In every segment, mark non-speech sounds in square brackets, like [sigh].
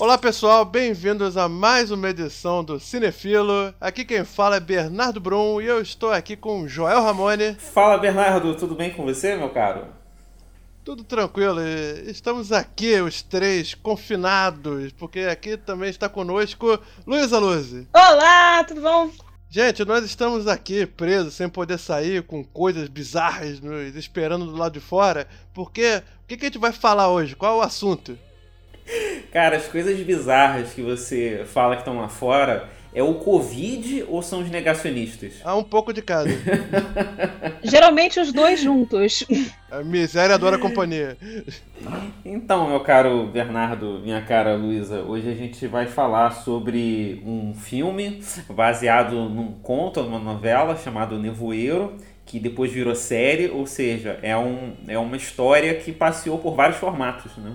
Olá pessoal, bem-vindos a mais uma edição do Cinefilo. Aqui quem fala é Bernardo Brum e eu estou aqui com Joel Ramone. Fala Bernardo, tudo bem com você, meu caro? Tudo tranquilo, estamos aqui os três confinados, porque aqui também está conosco Luísa Luzi. Olá, tudo bom? Gente, nós estamos aqui presos, sem poder sair, com coisas bizarras nos esperando do lado de fora, porque o que, que a gente vai falar hoje? Qual é o assunto? Cara, as coisas bizarras que você fala que estão lá fora é o Covid ou são os negacionistas? Há um pouco de cada. [laughs] Geralmente os dois juntos. A miséria adora a companhia. Então, meu caro Bernardo, minha cara Luísa, hoje a gente vai falar sobre um filme baseado num conto, numa novela chamado Nevoeiro, que depois virou série, ou seja, é, um, é uma história que passeou por vários formatos, né?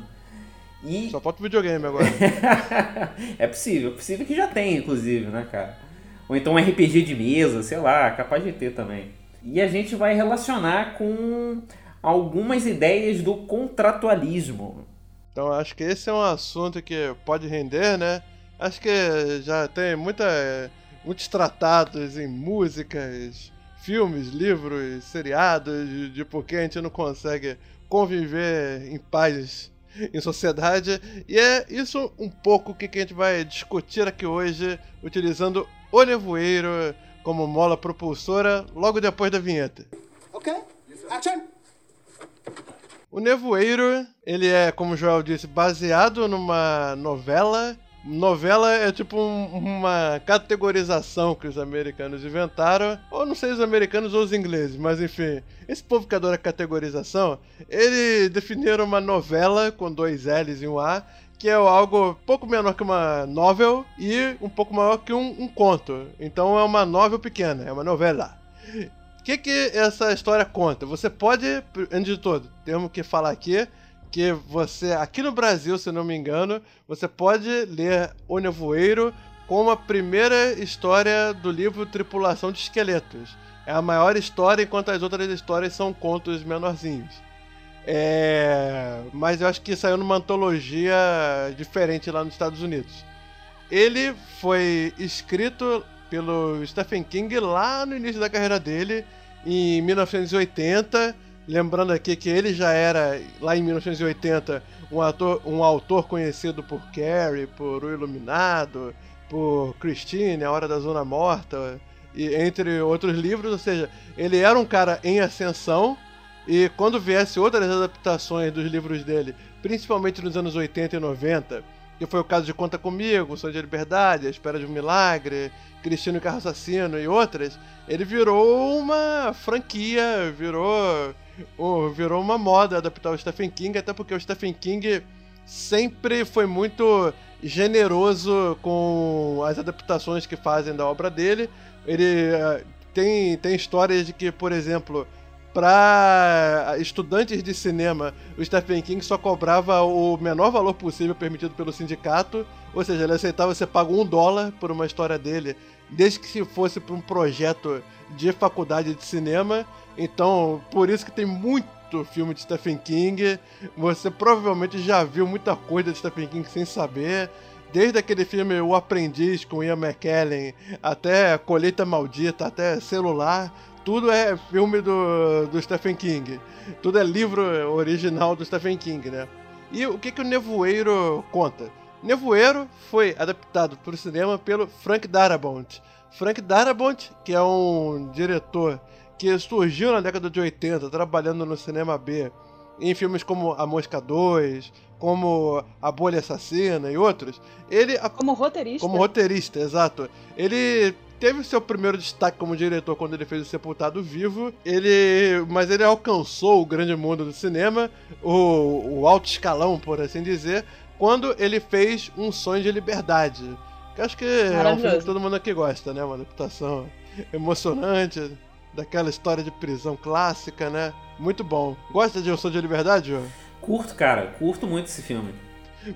E... Só falta o videogame agora. [laughs] é possível, é possível que já tenha, inclusive, né, cara? Ou então um RPG de mesa, sei lá, capaz de ter também. E a gente vai relacionar com algumas ideias do contratualismo. Então acho que esse é um assunto que pode render, né? Acho que já tem muita, muitos tratados em músicas, filmes, livros, seriados, de, de por que a gente não consegue conviver em paz em sociedade. E é isso um pouco que a gente vai discutir aqui hoje, utilizando o nevoeiro como mola propulsora logo depois da vinheta. Ok, action! O Nevoeiro, ele é, como o Joel disse, baseado numa novela Novela é tipo um, uma categorização que os americanos inventaram, ou não sei os americanos ou os ingleses, mas enfim, esse povo que adora categorização, eles definiram uma novela com dois L's e um A, que é algo pouco menor que uma novel e um pouco maior que um, um conto. Então é uma novel pequena, é uma novela. O que, que essa história conta? Você pode, antes de tudo, temos que falar aqui que você, aqui no Brasil, se não me engano, você pode ler O Nevoeiro como a primeira história do livro Tripulação de Esqueletos. É a maior história, enquanto as outras histórias são contos menorzinhos. É... Mas eu acho que saiu numa antologia diferente lá nos Estados Unidos. Ele foi escrito pelo Stephen King lá no início da carreira dele, em 1980 Lembrando aqui que ele já era, lá em 1980, um, ator, um autor conhecido por Carrie, por O Iluminado, por Christine, A Hora da Zona Morta, e entre outros livros. Ou seja, ele era um cara em ascensão. E quando viesse outras adaptações dos livros dele, principalmente nos anos 80 e 90, que foi o caso de Conta Comigo, Sonho de Liberdade, A Espera de um Milagre, Cristino Carro Assassino e outras, ele virou uma franquia, virou virou uma moda adaptar o Stephen King, até porque o Stephen King sempre foi muito generoso com as adaptações que fazem da obra dele. Ele uh, tem, tem histórias de que, por exemplo, para estudantes de cinema, o Stephen King só cobrava o menor valor possível permitido pelo sindicato, ou seja, ele aceitava você pagar um dólar por uma história dele, desde que se fosse para um projeto de faculdade de cinema. Então, por isso que tem muito filme de Stephen King. Você provavelmente já viu muita coisa de Stephen King sem saber. Desde aquele filme O Aprendiz com Ian McKellen, até Colheita Maldita, até Celular, tudo é filme do, do Stephen King. Tudo é livro original do Stephen King, né? E o que, que o Nevoeiro conta? Nevoeiro foi adaptado para o cinema pelo Frank Darabont. Frank Darabont, que é um diretor que surgiu na década de 80, trabalhando no cinema B, em filmes como A Mosca 2, como A Bolha Assassina e outros. Ele como roteirista. Como roteirista, exato. Ele teve seu primeiro destaque como diretor quando ele fez o Sepultado Vivo. Ele, mas ele alcançou o grande mundo do cinema, o, o alto escalão, por assim dizer, quando ele fez Um Sonho de Liberdade. Que acho que é um filme que todo mundo aqui gosta, né? Uma adaptação emocionante daquela história de prisão clássica, né? Muito bom. Gosta de Eu Sou de Liberdade, João? Curto, cara. Curto muito esse filme.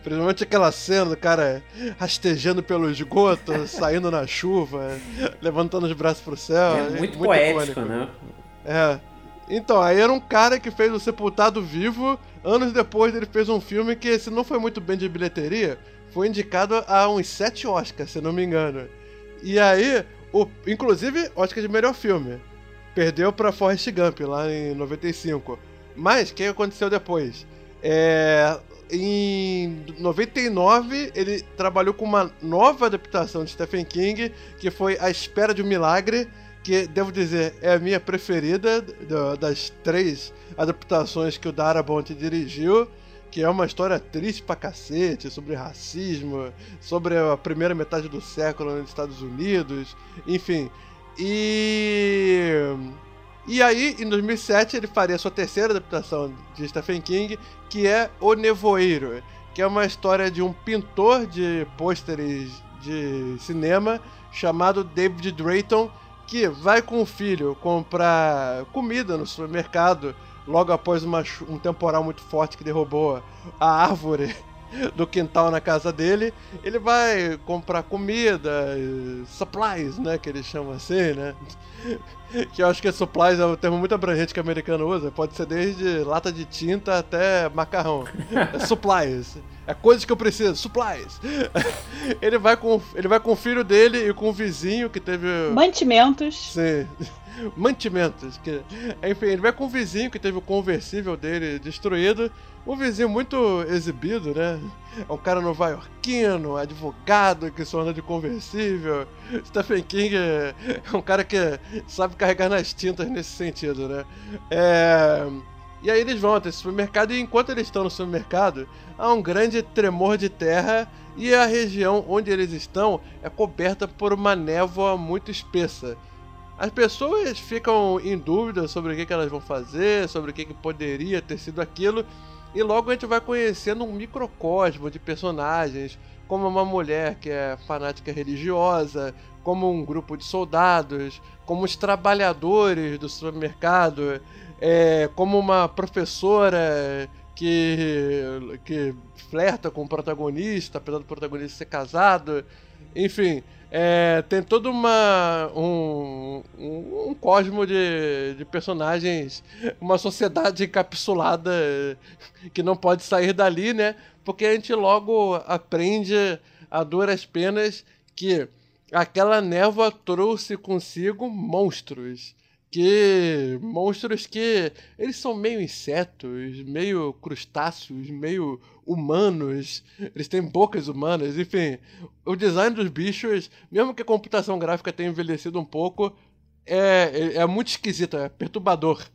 Principalmente aquela cena do cara rastejando pelo esgoto, [laughs] saindo na chuva, levantando os braços pro céu. É muito, muito poético, icônico. né? É. Então, aí era um cara que fez o Sepultado Vivo. Anos depois ele fez um filme que, se não foi muito bem de bilheteria, foi indicado a uns sete Oscars, se não me engano. E aí, o, inclusive, Oscar de melhor filme. Perdeu pra Forrest Gump lá em 95. Mas, o que aconteceu depois? É, em 99, ele trabalhou com uma nova adaptação de Stephen King, que foi A Espera de um Milagre, que, devo dizer, é a minha preferida das três adaptações que o Darabont dirigiu que é uma história triste pra cacete, sobre racismo, sobre a primeira metade do século nos Estados Unidos, enfim. E. E aí, em 2007, ele faria sua terceira adaptação de Stephen King, que é O Nevoeiro, que é uma história de um pintor de pôsteres de cinema chamado David Drayton, que vai com o filho comprar comida no supermercado logo após uma, um temporal muito forte que derrubou a árvore do quintal na casa dele, ele vai comprar comida, supplies, né, que eles chamam assim, né? [laughs] Que eu acho que supplies é um termo muito abrangente que o americano usa, pode ser desde lata de tinta até macarrão. [laughs] É supplies. É coisas que eu preciso, supplies. [laughs] Ele vai com, ele vai com o filho dele e com o vizinho que teve mantimentos. Sim mantimentos. Que, enfim, ele vai com o vizinho que teve o conversível dele destruído. Um vizinho muito exibido, né? É um cara nova-iorquino, advogado que só anda de conversível. Stephen King é um cara que sabe carregar nas tintas nesse sentido, né? É. E aí eles vão até o supermercado e enquanto eles estão no supermercado, há um grande tremor de terra e a região onde eles estão é coberta por uma névoa muito espessa. As pessoas ficam em dúvida sobre o que, que elas vão fazer, sobre o que, que poderia ter sido aquilo, e logo a gente vai conhecendo um microcosmo de personagens, como uma mulher que é fanática religiosa, como um grupo de soldados, como os trabalhadores do supermercado, é, como uma professora que, que flerta com o protagonista, apesar do protagonista ser casado. Enfim, é, tem todo uma, um, um, um cosmo de, de personagens, uma sociedade encapsulada que não pode sair dali, né? Porque a gente logo aprende a duras penas que aquela névoa trouxe consigo monstros que monstros que eles são meio insetos, meio crustáceos, meio humanos, eles têm bocas humanas, enfim, o design dos bichos, mesmo que a computação gráfica tenha envelhecido um pouco, é, é, é muito esquisito, é perturbador.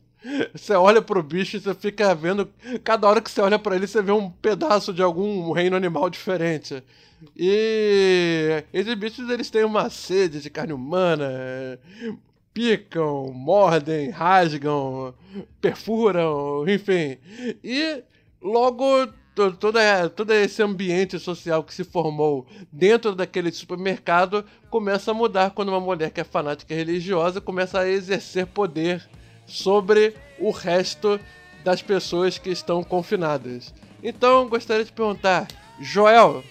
Você olha pro bicho e você fica vendo. Cada hora que você olha para ele, você vê um pedaço de algum reino animal diferente. E esses bichos eles têm uma sede de carne humana, picam, mordem, rasgam, perfuram, enfim. E logo todo, todo esse ambiente social que se formou dentro daquele supermercado começa a mudar quando uma mulher que é fanática religiosa começa a exercer poder sobre o resto das pessoas que estão confinadas. Então, gostaria de perguntar, Joel,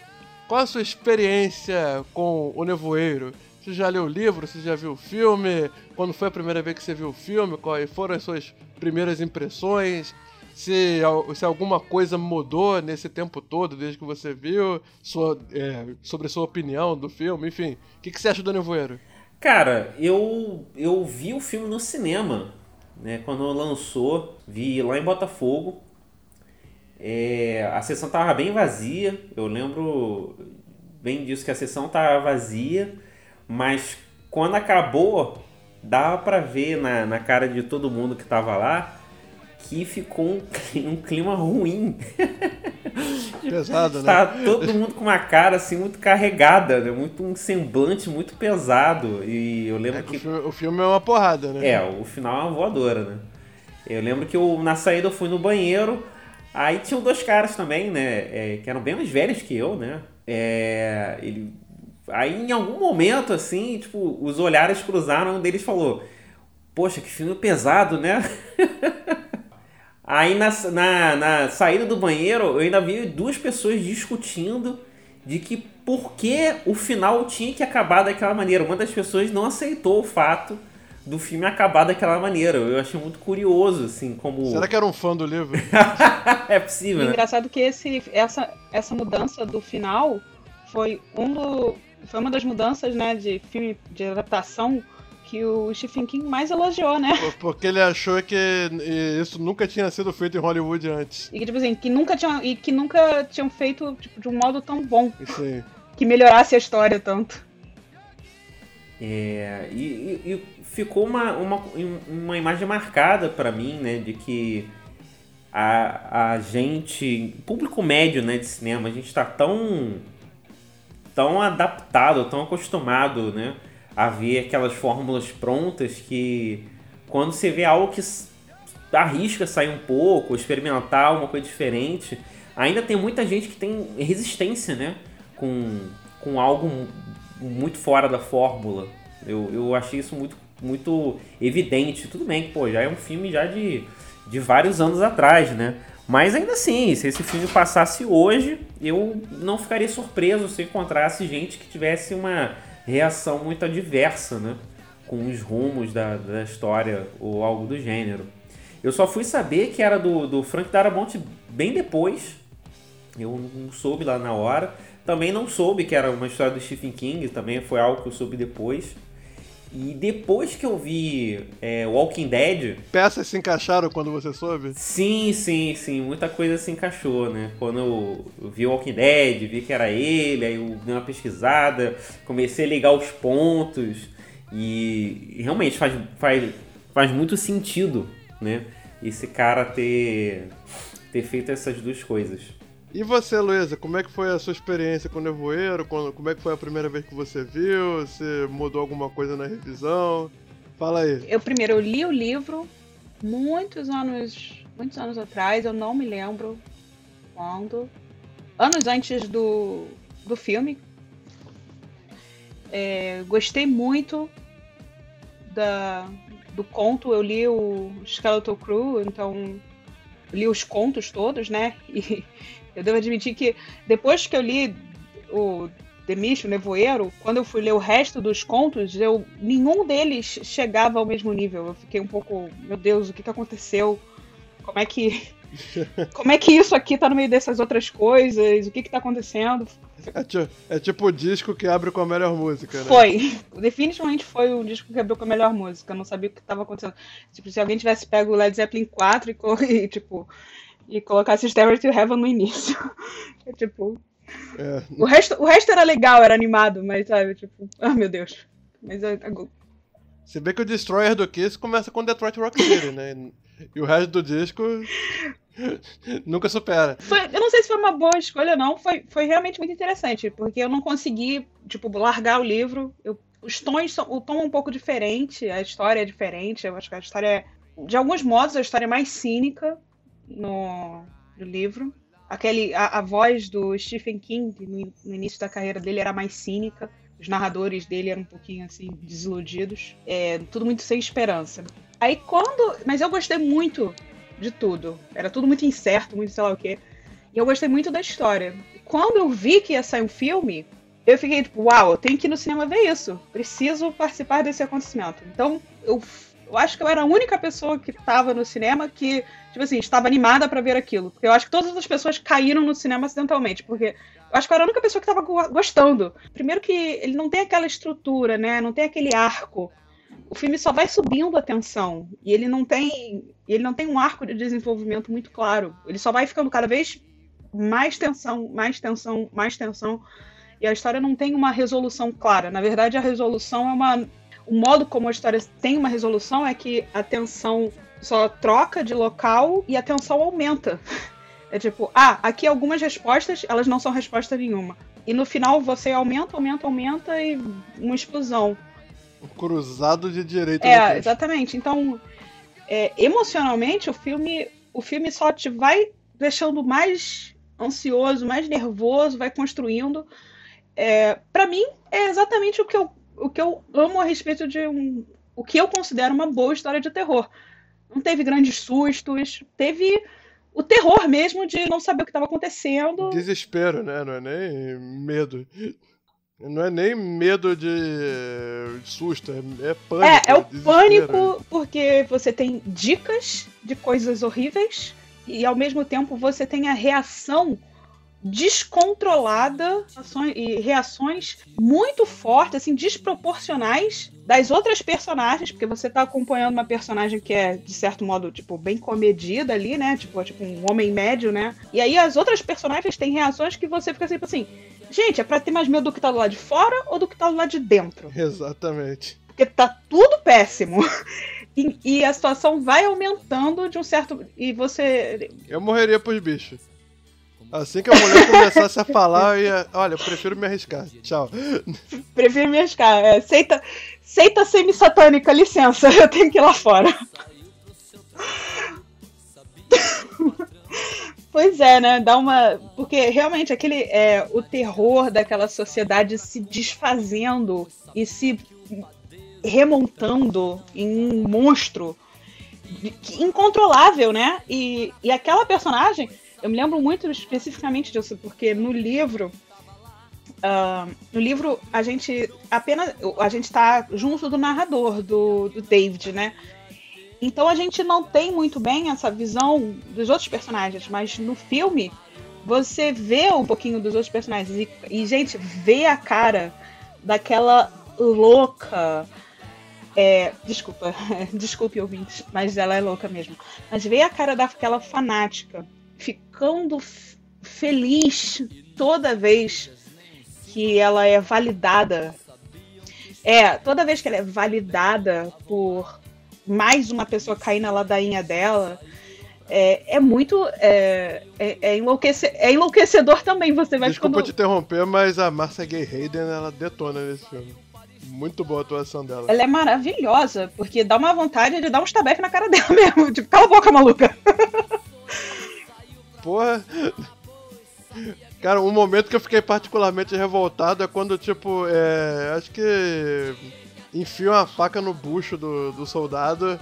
qual a sua experiência com o nevoeiro? Você já leu o livro? Você já viu o filme? Quando foi a primeira vez que você viu o filme? Quais foram as suas primeiras impressões? Se, se alguma coisa mudou nesse tempo todo, desde que você viu, sua, é, sobre sua opinião do filme, enfim. O que, que você acha do Nevoeiro? Cara, eu, eu vi o filme no cinema, né? Quando lançou, vi lá em Botafogo. É, a sessão tava bem vazia, eu lembro bem disso, que a sessão tava vazia. Mas quando acabou, dava para ver na, na cara de todo mundo que tava lá que ficou um, um clima ruim. [laughs] Pesado, né? Tá todo mundo com uma cara assim muito carregada, né? Muito um semblante muito pesado. E eu lembro é que. O filme é uma porrada, né? É, o final é uma voadora, né? Eu lembro que eu, na saída eu fui no banheiro. Aí tinham dois caras também, né? É, que eram bem mais velhos que eu, né? É, ele Aí em algum momento, assim, tipo, os olhares cruzaram, um deles falou: Poxa, que filme pesado, né? [laughs] Aí na, na, na, saída do banheiro, eu ainda vi duas pessoas discutindo de que por que o final tinha que acabar daquela maneira. Uma das pessoas não aceitou o fato do filme acabar daquela maneira. Eu achei muito curioso, assim, como. Será que era um fã do livro? [laughs] é possível, né? Engraçado que esse, essa, essa mudança do final foi um do, foi uma das mudanças, né, de filme de adaptação que o Stephen King mais elogiou, né? Porque ele achou que isso nunca tinha sido feito em Hollywood antes. E que, tipo assim, que nunca tinham, e que nunca tinham feito tipo, de um modo tão bom. Sim. Que melhorasse a história tanto. É, e, e, ficou uma, uma, uma imagem marcada para mim, né, de que a, a gente, público médio, né, de cinema, a gente está tão tão adaptado, tão acostumado, né, a ver aquelas fórmulas prontas que quando você vê algo que arrisca sair um pouco, experimentar uma coisa diferente, ainda tem muita gente que tem resistência, né, com, com algo muito fora da fórmula. Eu, eu achei isso muito, muito evidente. Tudo bem que, pô, já é um filme já de, de vários anos atrás, né? Mas ainda assim, se esse filme passasse hoje, eu não ficaria surpreso se encontrasse gente que tivesse uma reação muito adversa, né? Com os rumos da, da história ou algo do gênero. Eu só fui saber que era do, do Frank Darabont bem depois. Eu não soube lá na hora. Também não soube que era uma história do Stephen King, também foi algo que eu soube depois. E depois que eu vi é, Walking Dead. Peças se encaixaram quando você soube? Sim, sim, sim. Muita coisa se encaixou, né? Quando eu vi Walking Dead, vi que era ele, aí eu dei uma pesquisada, comecei a ligar os pontos. E realmente faz, faz, faz muito sentido, né? Esse cara ter, ter feito essas duas coisas. E você, Luísa, como é que foi a sua experiência com o Nevoeiro? Como é que foi a primeira vez que você viu? Você mudou alguma coisa na revisão? Fala aí. Eu primeiro eu li o livro muitos anos, muitos anos atrás, eu não me lembro quando. Anos antes do, do filme. É, gostei muito da, do conto. Eu li o Skeleton Crew, então li os contos todos, né? [laughs] E eu devo admitir que depois que eu li o Demish, o Nevoeiro, quando eu fui ler o resto dos contos, eu nenhum deles chegava ao mesmo nível. Eu fiquei um pouco, meu Deus, o que, que aconteceu? Como é que [laughs] como é que isso aqui tá no meio dessas outras coisas? O que que tá acontecendo? É, é tipo o disco que abre com a melhor música, né? Foi. Definitivamente foi o disco que abriu com a melhor música. Eu não sabia o que estava acontecendo. Tipo, se alguém tivesse pego o Led Zeppelin 4 e, [laughs] e tipo, e colocasse Stairway to Heaven no início. [laughs] É tipo. É. O, resto, o resto era legal, era animado, mas sabe, tipo, ah oh, meu Deus. Mas é, é... Se bem que o Destroyer do Kiss começa com Detroit Rock City, né? E o resto do disco [laughs] nunca supera. Foi, eu não sei se foi uma boa escolha, não. Foi, foi realmente muito interessante, porque eu não consegui, tipo, largar o livro. Eu, os tons são. O tom é um pouco diferente, a história é diferente. Eu acho que a história é. De alguns modos, a história é mais cínica no, no livro. Aquele, a, a, voz do Stephen King no, no, início da carreira dele era mais cínica. Os narradores dele eram um pouquinho assim desiludidos. É, tudo muito sem esperança. Aí quando. Mas eu gostei muito de tudo. Era tudo muito incerto, muito sei lá o quê. E eu gostei muito da história. Quando eu vi que ia sair um filme, eu fiquei tipo, uau, eu tenho que ir no cinema ver isso. Preciso participar desse acontecimento. Então, eu, eu acho que eu era a única pessoa que estava no cinema que, tipo assim, estava animada para ver aquilo. Porque eu acho que todas as pessoas caíram no cinema acidentalmente. Porque eu acho que eu era a única pessoa que estava gostando. Primeiro que ele não tem aquela estrutura, né? Não tem aquele arco o filme só vai subindo a tensão e ele não tem ele não tem um arco de desenvolvimento muito claro. Ele só vai ficando cada vez mais tensão, mais tensão, mais tensão e a história não tem uma resolução clara. Na verdade, a resolução é uma o modo como a história tem uma resolução é que a tensão só troca de local e a tensão aumenta. [laughs] É tipo, ah, aqui algumas respostas, elas não são resposta nenhuma. E no final você aumenta, aumenta, aumenta e uma explosão. Cruzado de direita. É, exatamente. Então, é, emocionalmente, o filme, o filme só te vai deixando mais ansioso, mais nervoso, vai construindo. É, para mim, é exatamente o que, eu, o que eu amo a respeito de um, o que eu considero uma boa história de terror. Não teve grandes sustos, teve o terror mesmo de não saber o que estava acontecendo. Desespero, né? Não é nem medo. Não é nem medo de, de susto, é, é pânico. É, é o pânico porque você tem dicas de coisas horríveis e ao mesmo tempo você tem a reação descontrolada e reações muito fortes, assim, desproporcionais das outras personagens, porque você tá acompanhando uma personagem que é, de certo modo, tipo, bem comedida ali, né? Tipo, tipo um homem médio, né? E aí as outras personagens têm reações que você fica sempre assim, gente, é pra ter mais medo do que tá do lado de fora ou do que tá do lado de dentro? Exatamente. Porque tá tudo péssimo. [laughs] E, e, a situação vai aumentando de um certo. E você. Eu morreria pros bichos. Assim que a mulher começasse a falar, eu ia. Olha, eu prefiro me arriscar. Tchau. [laughs] Prefiro me arriscar. É, seita, seita semi-satânica, licença, [laughs] eu tenho que ir lá fora. [laughs] Pois é, né? Dá uma. Porque realmente aquele. É, o terror daquela sociedade se desfazendo e se remontando em um monstro incontrolável, né? E, e aquela personagem eu me lembro muito especificamente disso, porque no livro. Uh, no livro, a gente apenas. A gente está junto do narrador, do, do David, né? Então a gente não tem muito bem essa visão dos outros personagens, mas no filme você vê um pouquinho dos outros personagens e, e gente, vê a cara daquela louca. É, desculpa, [laughs] desculpe ouvintes, mas ela é louca mesmo. Mas vê a cara daquela fanática ficando feliz toda vez que ela é validada. É, toda vez que ela é validada por mais uma pessoa cair na ladainha dela, é, é muito. É, é, é, enlouquece, é enlouquecedor também. Você vai Desculpa ficando... te interromper, mas a Marcia Gay Hayden ela detona nesse filme. Muito boa a atuação dela. Ela é maravilhosa, porque dá uma vontade de dar um estabefe na cara dela [laughs] mesmo. Tipo, cala a boca, maluca. [laughs] porra. Cara, um momento que eu fiquei particularmente revoltado é quando, tipo, é. Acho que. Enfia uma faca no bucho do, do soldado.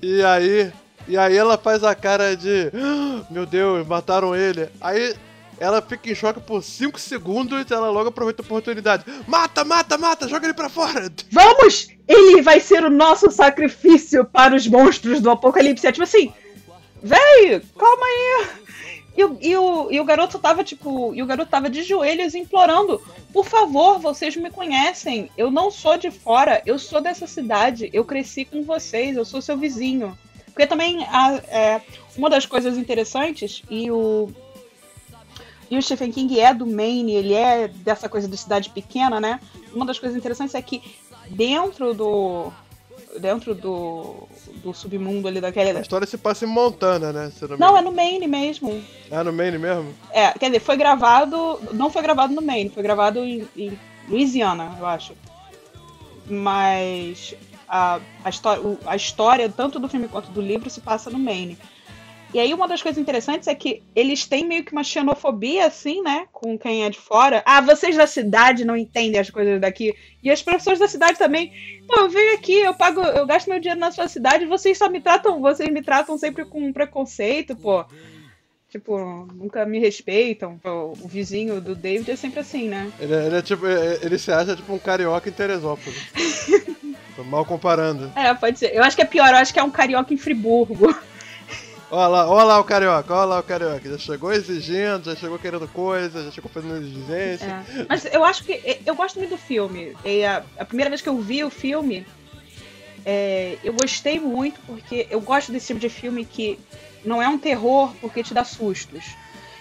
E aí. E aí ela faz a cara de. Ah, meu Deus, mataram ele. Aí ela fica em choque por 5 segundos e ela logo aproveita a oportunidade. Mata, mata, mata, joga ele pra fora! Vamos! Ele vai ser o nosso sacrifício para os monstros do apocalipse. É tipo assim, véi, calma aí. E o, e, o, e o garoto tava, tipo, e o garoto tava de joelhos implorando: Por favor, vocês me conhecem. Eu não sou de fora, eu sou dessa cidade. Eu cresci com vocês, eu sou seu vizinho. Porque também a, é, uma das coisas interessantes, e o. E o Stephen King é do Maine, ele é dessa coisa de cidade pequena, né? Uma das coisas interessantes é que dentro do, dentro do, do submundo ali daquela. A história se passa em Montana, né? não, não é no Maine mesmo. É no Maine mesmo? É, quer dizer, foi gravado. Não foi gravado no Maine, foi gravado em, em Louisiana, eu acho. Mas a, a, história, a história, tanto do filme quanto do livro, se passa no Maine. E aí uma das coisas interessantes é que eles têm meio que uma xenofobia, assim, né? Com quem é de fora. Ah, vocês da cidade não entendem as coisas daqui. E as pessoas da cidade também. Pô, eu venho aqui, eu pago, eu gasto meu dinheiro na sua cidade, vocês só me tratam, vocês me tratam sempre com preconceito, pô. Tipo, nunca me respeitam. O vizinho do David é sempre assim, né? Ele, é, ele é tipo, é, ele se acha tipo um carioca em Teresópolis. [laughs] Tô mal comparando. É, pode ser. Eu acho que é pior, eu acho que é um carioca em Friburgo. Olha lá, olha lá o carioca, olha lá o carioca. Já chegou exigindo, já chegou querendo coisa, já chegou fazendo exigência. É. Mas eu acho que. Eu gosto muito do filme. A, a primeira vez que eu vi o filme, é, eu gostei muito, porque eu gosto desse tipo de filme que não é um terror porque te dá sustos.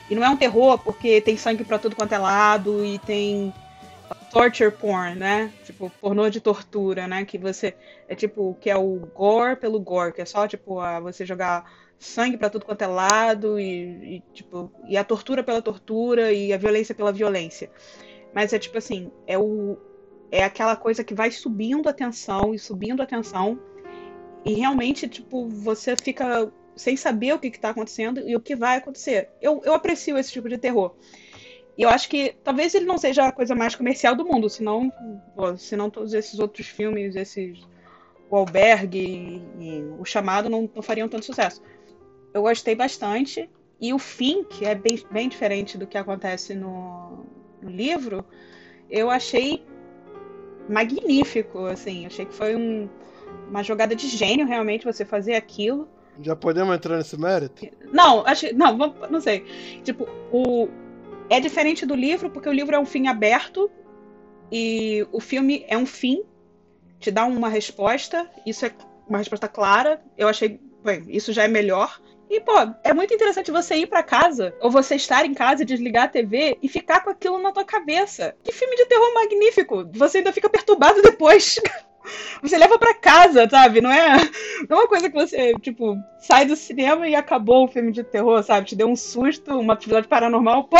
E não é um terror porque tem sangue pra tudo quanto é lado e tem torture porn, né? Tipo, pornô de tortura, né? Que você. É tipo, que é o gore pelo gore, que é só, tipo, a, você jogar sangue para tudo quanto é lado e, e, tipo e a tortura pela tortura e a violência pela violência. Mas é tipo assim é o é aquela coisa que vai subindo a tensão e subindo a tensão e realmente tipo você fica sem saber o que está acontecendo e o que vai acontecer. Eu, eu aprecio esse tipo de terror. E eu acho que talvez ele não seja a coisa mais comercial do mundo senão senão todos esses outros filmes esses o albergue e, e o chamado não, não fariam tanto sucesso eu gostei bastante. E o fim, que é bem, bem diferente do que acontece no, no livro, eu achei magnífico, assim. Achei que foi um, uma jogada de gênio, realmente, você fazer aquilo. Já podemos entrar nesse mérito? Não, acho, não, não sei. Tipo, o, é diferente do livro, porque o livro é um fim aberto e o filme é um fim, te dá uma resposta, isso é uma resposta clara. Eu achei, bem, isso já é melhor. E, pô, é muito interessante você ir para casa, ou você estar em casa e desligar a TV e ficar com aquilo na tua cabeça. Que filme de terror magnífico! Você ainda fica perturbado depois. [laughs] Você leva para casa, sabe? Não é, não é uma coisa que você, tipo, sai do cinema e acabou o filme de terror, sabe? Te deu um susto, uma atividade paranormal, pô!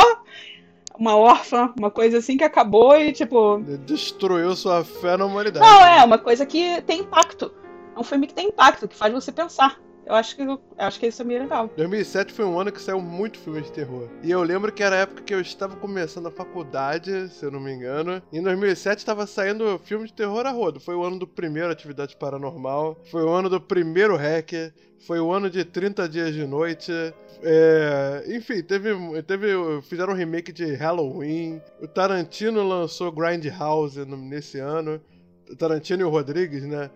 Uma órfã, uma coisa assim que acabou e, tipo. Destruiu sua fé na humanidade. Não, é, uma coisa que tem impacto. É um filme que tem impacto, que faz você pensar. Eu acho que, eu acho que isso é meio legal. 2007 foi um ano que saiu muito filme de terror. E eu lembro que era a época que eu estava começando a faculdade, se eu não me engano. E em 2007 estava saindo filme de terror a rodo. Foi o ano do primeiro Atividade Paranormal. Foi o ano do primeiro Hacker. Foi o ano de 30 Dias de Noite. É, enfim, teve, teve. Fizeram um remake de Halloween. O Tarantino lançou Grindhouse nesse ano. Tarantino e o Rodrigues, né?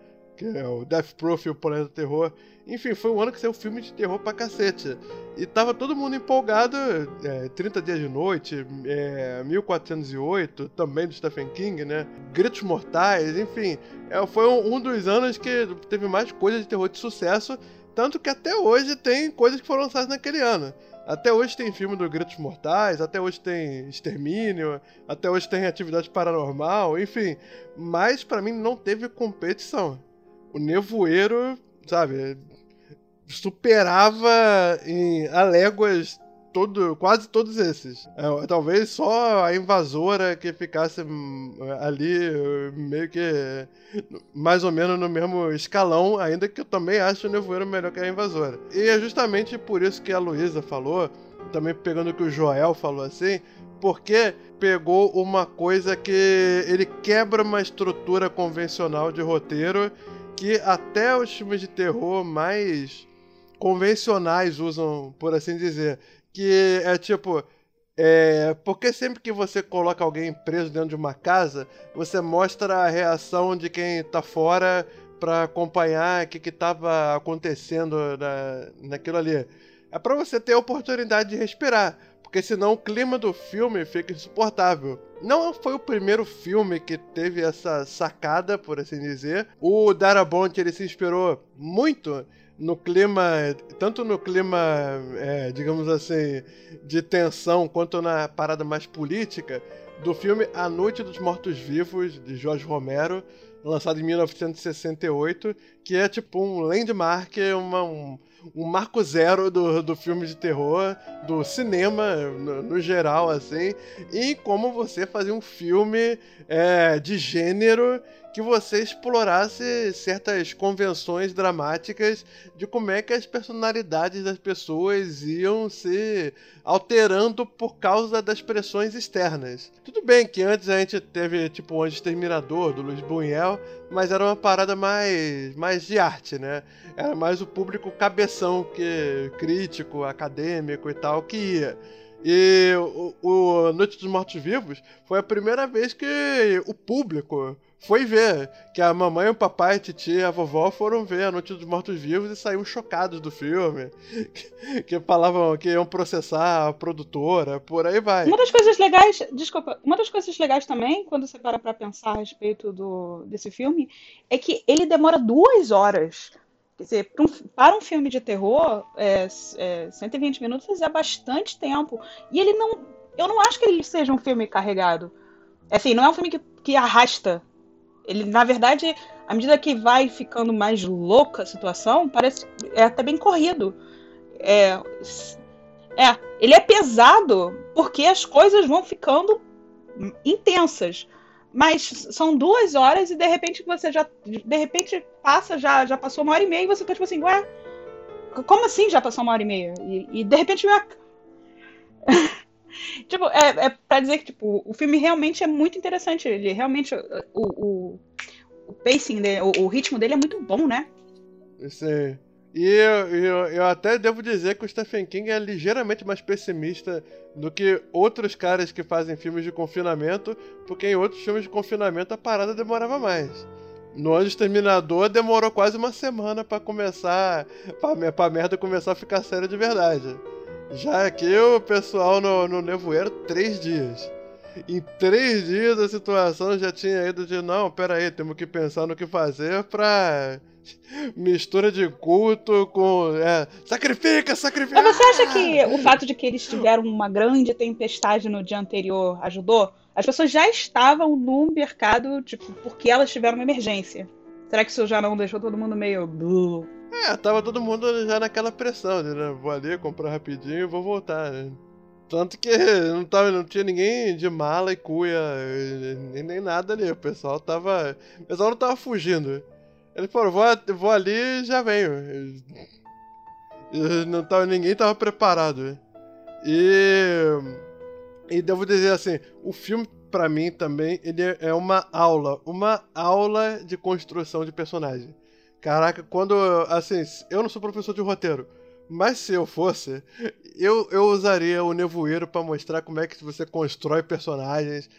Que é o Death Proof e o Planeta Terror. Enfim, foi um ano que saiu filme de terror pra cacete. E tava todo mundo empolgado. É, 30 Dias de Noite, é, 1408, também do Stephen King, né? Gritos Mortais, enfim. É, foi um, um dos anos que teve mais coisas de terror de sucesso. Tanto que até hoje tem coisas que foram lançadas naquele ano. Até hoje tem filme do Gritos Mortais, até hoje tem Extermínio, até hoje tem Atividade Paranormal, enfim. Mas para mim não teve competição. O Nevoeiro, sabe, superava em aléguas todo, quase todos esses. É, talvez só a invasora que ficasse hum, ali meio que mais ou menos no mesmo escalão, ainda que eu também acho o Nevoeiro melhor que a invasora. E é justamente por isso que a Luísa falou, também pegando o que o Joel falou assim, porque pegou uma coisa que ele quebra uma estrutura convencional de roteiro que até os filmes de terror mais convencionais usam, por assim dizer. Que é tipo. É, porque sempre que você coloca alguém preso dentro de uma casa, você mostra a reação de quem tá fora para acompanhar o que, que tava acontecendo na, naquilo ali. É para você ter a oportunidade de respirar, porque senão o clima do filme fica insuportável. Não foi o primeiro filme que teve essa sacada, por assim dizer. O Darabont ele se inspirou muito no clima, tanto no clima, é, digamos assim, de tensão, quanto na parada mais política, do filme A Noite dos Mortos-Vivos, de Jorge Romero, lançado em 1968, que é tipo um landmark, uma, um, um marco zero do, do filme de terror, do cinema no, no geral, assim, e como você fazer um filme é, de gênero que você explorasse certas convenções dramáticas de como é que as personalidades das pessoas iam se alterando por causa das pressões externas. Tudo bem que antes a gente teve tipo o Anjo Exterminador do Luiz Buñuel, mas era uma parada mais mais de arte, né? Era mais o público cabeção que crítico, acadêmico e tal que ia. E o, o Noite dos Mortos Vivos foi a primeira vez que o público foi ver que a mamãe, o papai, a titia, a vovó foram ver a Noite dos Mortos Vivos e saíram chocados do filme. Que, que, falavam que iam processar a produtora, por aí vai. Uma das coisas legais, desculpa, uma das coisas legais também, quando você para pra pensar a respeito do, desse filme, é que ele demora duas horas. Quer dizer, para um, para um filme de terror, é, é, 120 minutos é bastante tempo. E ele não. Eu não acho que ele seja um filme carregado. Assim, não é um filme que, que arrasta ele, na verdade, à medida que vai ficando mais louca a situação, parece é até bem corrido. É, é, ele é pesado porque as coisas vão ficando intensas. Mas são duas horas e de repente você já. De repente passa, já, já passou uma hora e meia e você tá tipo assim, ué. Como assim já passou uma hora e meia? E, e de repente. [laughs] [laughs] tipo, é, é pra dizer que tipo, o filme realmente é muito interessante. Ele realmente. O, o, o pacing, dele, o, o, ritmo dele é muito bom, né? Esse, E eu, eu, eu, até devo dizer que o Stephen King é ligeiramente mais pessimista do que outros caras que fazem filmes de confinamento, porque em outros filmes de confinamento a parada demorava mais. No Anjo Exterminador demorou quase uma semana para começar. Pra, pra merda começar a ficar séria de verdade. Já aqui o pessoal no, no Nevoeiro, três dias. Em três dias a situação já tinha ido de não, pera aí, temos que pensar no que fazer pra mistura de culto com. É, sacrifica, sacrifica! Mas você acha que o fato de que eles tiveram uma grande tempestade no dia anterior ajudou? As pessoas já estavam no mercado, tipo, porque elas tiveram uma emergência. Será que isso já não deixou todo mundo meio. É, tava todo mundo já naquela pressão, né? Vou ali comprar rapidinho e vou voltar, né? Tanto que [laughs] não, tava, não tinha ninguém de mala e cuia, nem, nem nada ali. O pessoal tava. O pessoal não tava fugindo. Ele falou, vou, vou ali e já venho. Não tava, ninguém tava preparado. E. E devo dizer assim, o filme, para mim, também, ele é uma aula. Uma aula de construção de personagem. Caraca, quando. Assim, eu não sou professor de roteiro. Mas se eu fosse, eu, eu usaria o nevoeiro para mostrar como é que você constrói personagens.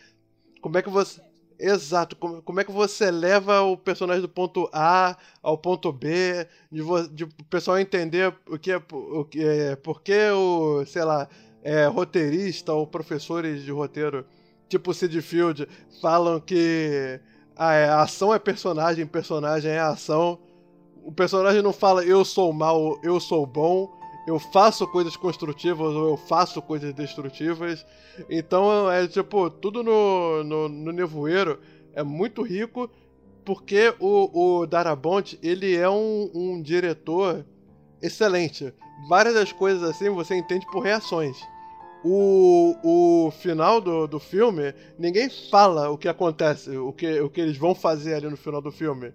Como é que você. Exato, como, como é que você leva o personagem do ponto A ao ponto B, de, de o pessoal entender o que é, o que é, porque o, sei lá, é, roteirista ou professores de roteiro, tipo Sid Field, falam que a, é, a ação é personagem, personagem é ação. O personagem não fala eu sou mal, eu sou bom eu faço coisas construtivas ou eu faço coisas destrutivas. Então é tipo, tudo no, no, no Nevoeiro é muito rico porque o, o Darabont ele é um, um diretor excelente. Várias das coisas assim você entende por reações. O, o final do, do filme, ninguém fala o que acontece, o que, o que eles vão fazer ali no final do filme.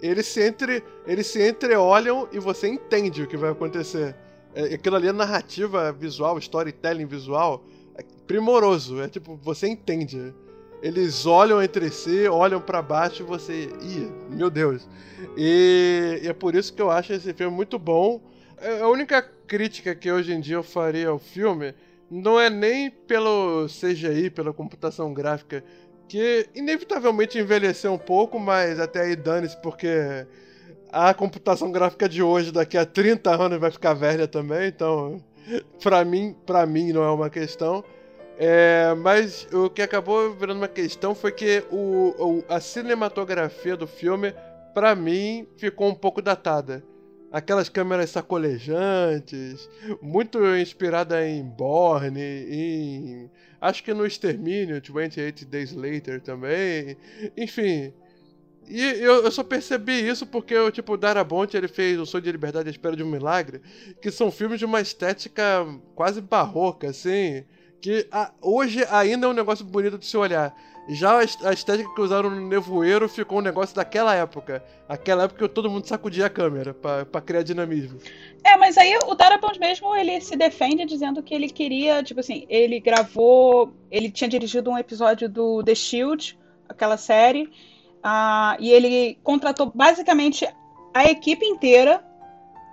Eles se, entre, eles se entreolham e você entende o que vai acontecer. É, aquilo ali é narrativa visual, storytelling visual, é primoroso. É tipo, você entende. Eles olham entre si, olham para baixo e você. Ih, meu Deus. E, e, é por isso que eu acho esse filme muito bom. É, a única crítica que hoje em dia eu faria ao filme não é nem pelo CGI, pela computação gráfica, que inevitavelmente envelheceu um pouco, mas até aí dane-se, porque a computação gráfica de hoje, daqui a 30 anos, vai ficar velha também, então, pra mim, pra mim não é uma questão. É, mas o que acabou virando uma questão foi que o, o, a cinematografia do filme, pra mim, ficou um pouco datada. Aquelas câmeras sacolejantes, muito inspirada em Borne, em. Acho que no Extermínio, 28 Days Later também. Enfim, e eu, eu, só percebi isso porque o tipo, Darabont ele fez O Sonho de Liberdade a Espera de um Milagre, que são filmes de uma estética quase barroca, assim, que a, hoje ainda é um negócio bonito de se olhar. Já a estética que usaram no Nevoeiro ficou um negócio daquela época. Aquela época que todo mundo sacudia a câmera para criar dinamismo. É, mas aí o Darabont mesmo, ele se defende dizendo que ele queria, tipo assim, ele gravou, ele tinha dirigido um episódio do The Shield, aquela série, ah, e ele contratou basicamente a equipe inteira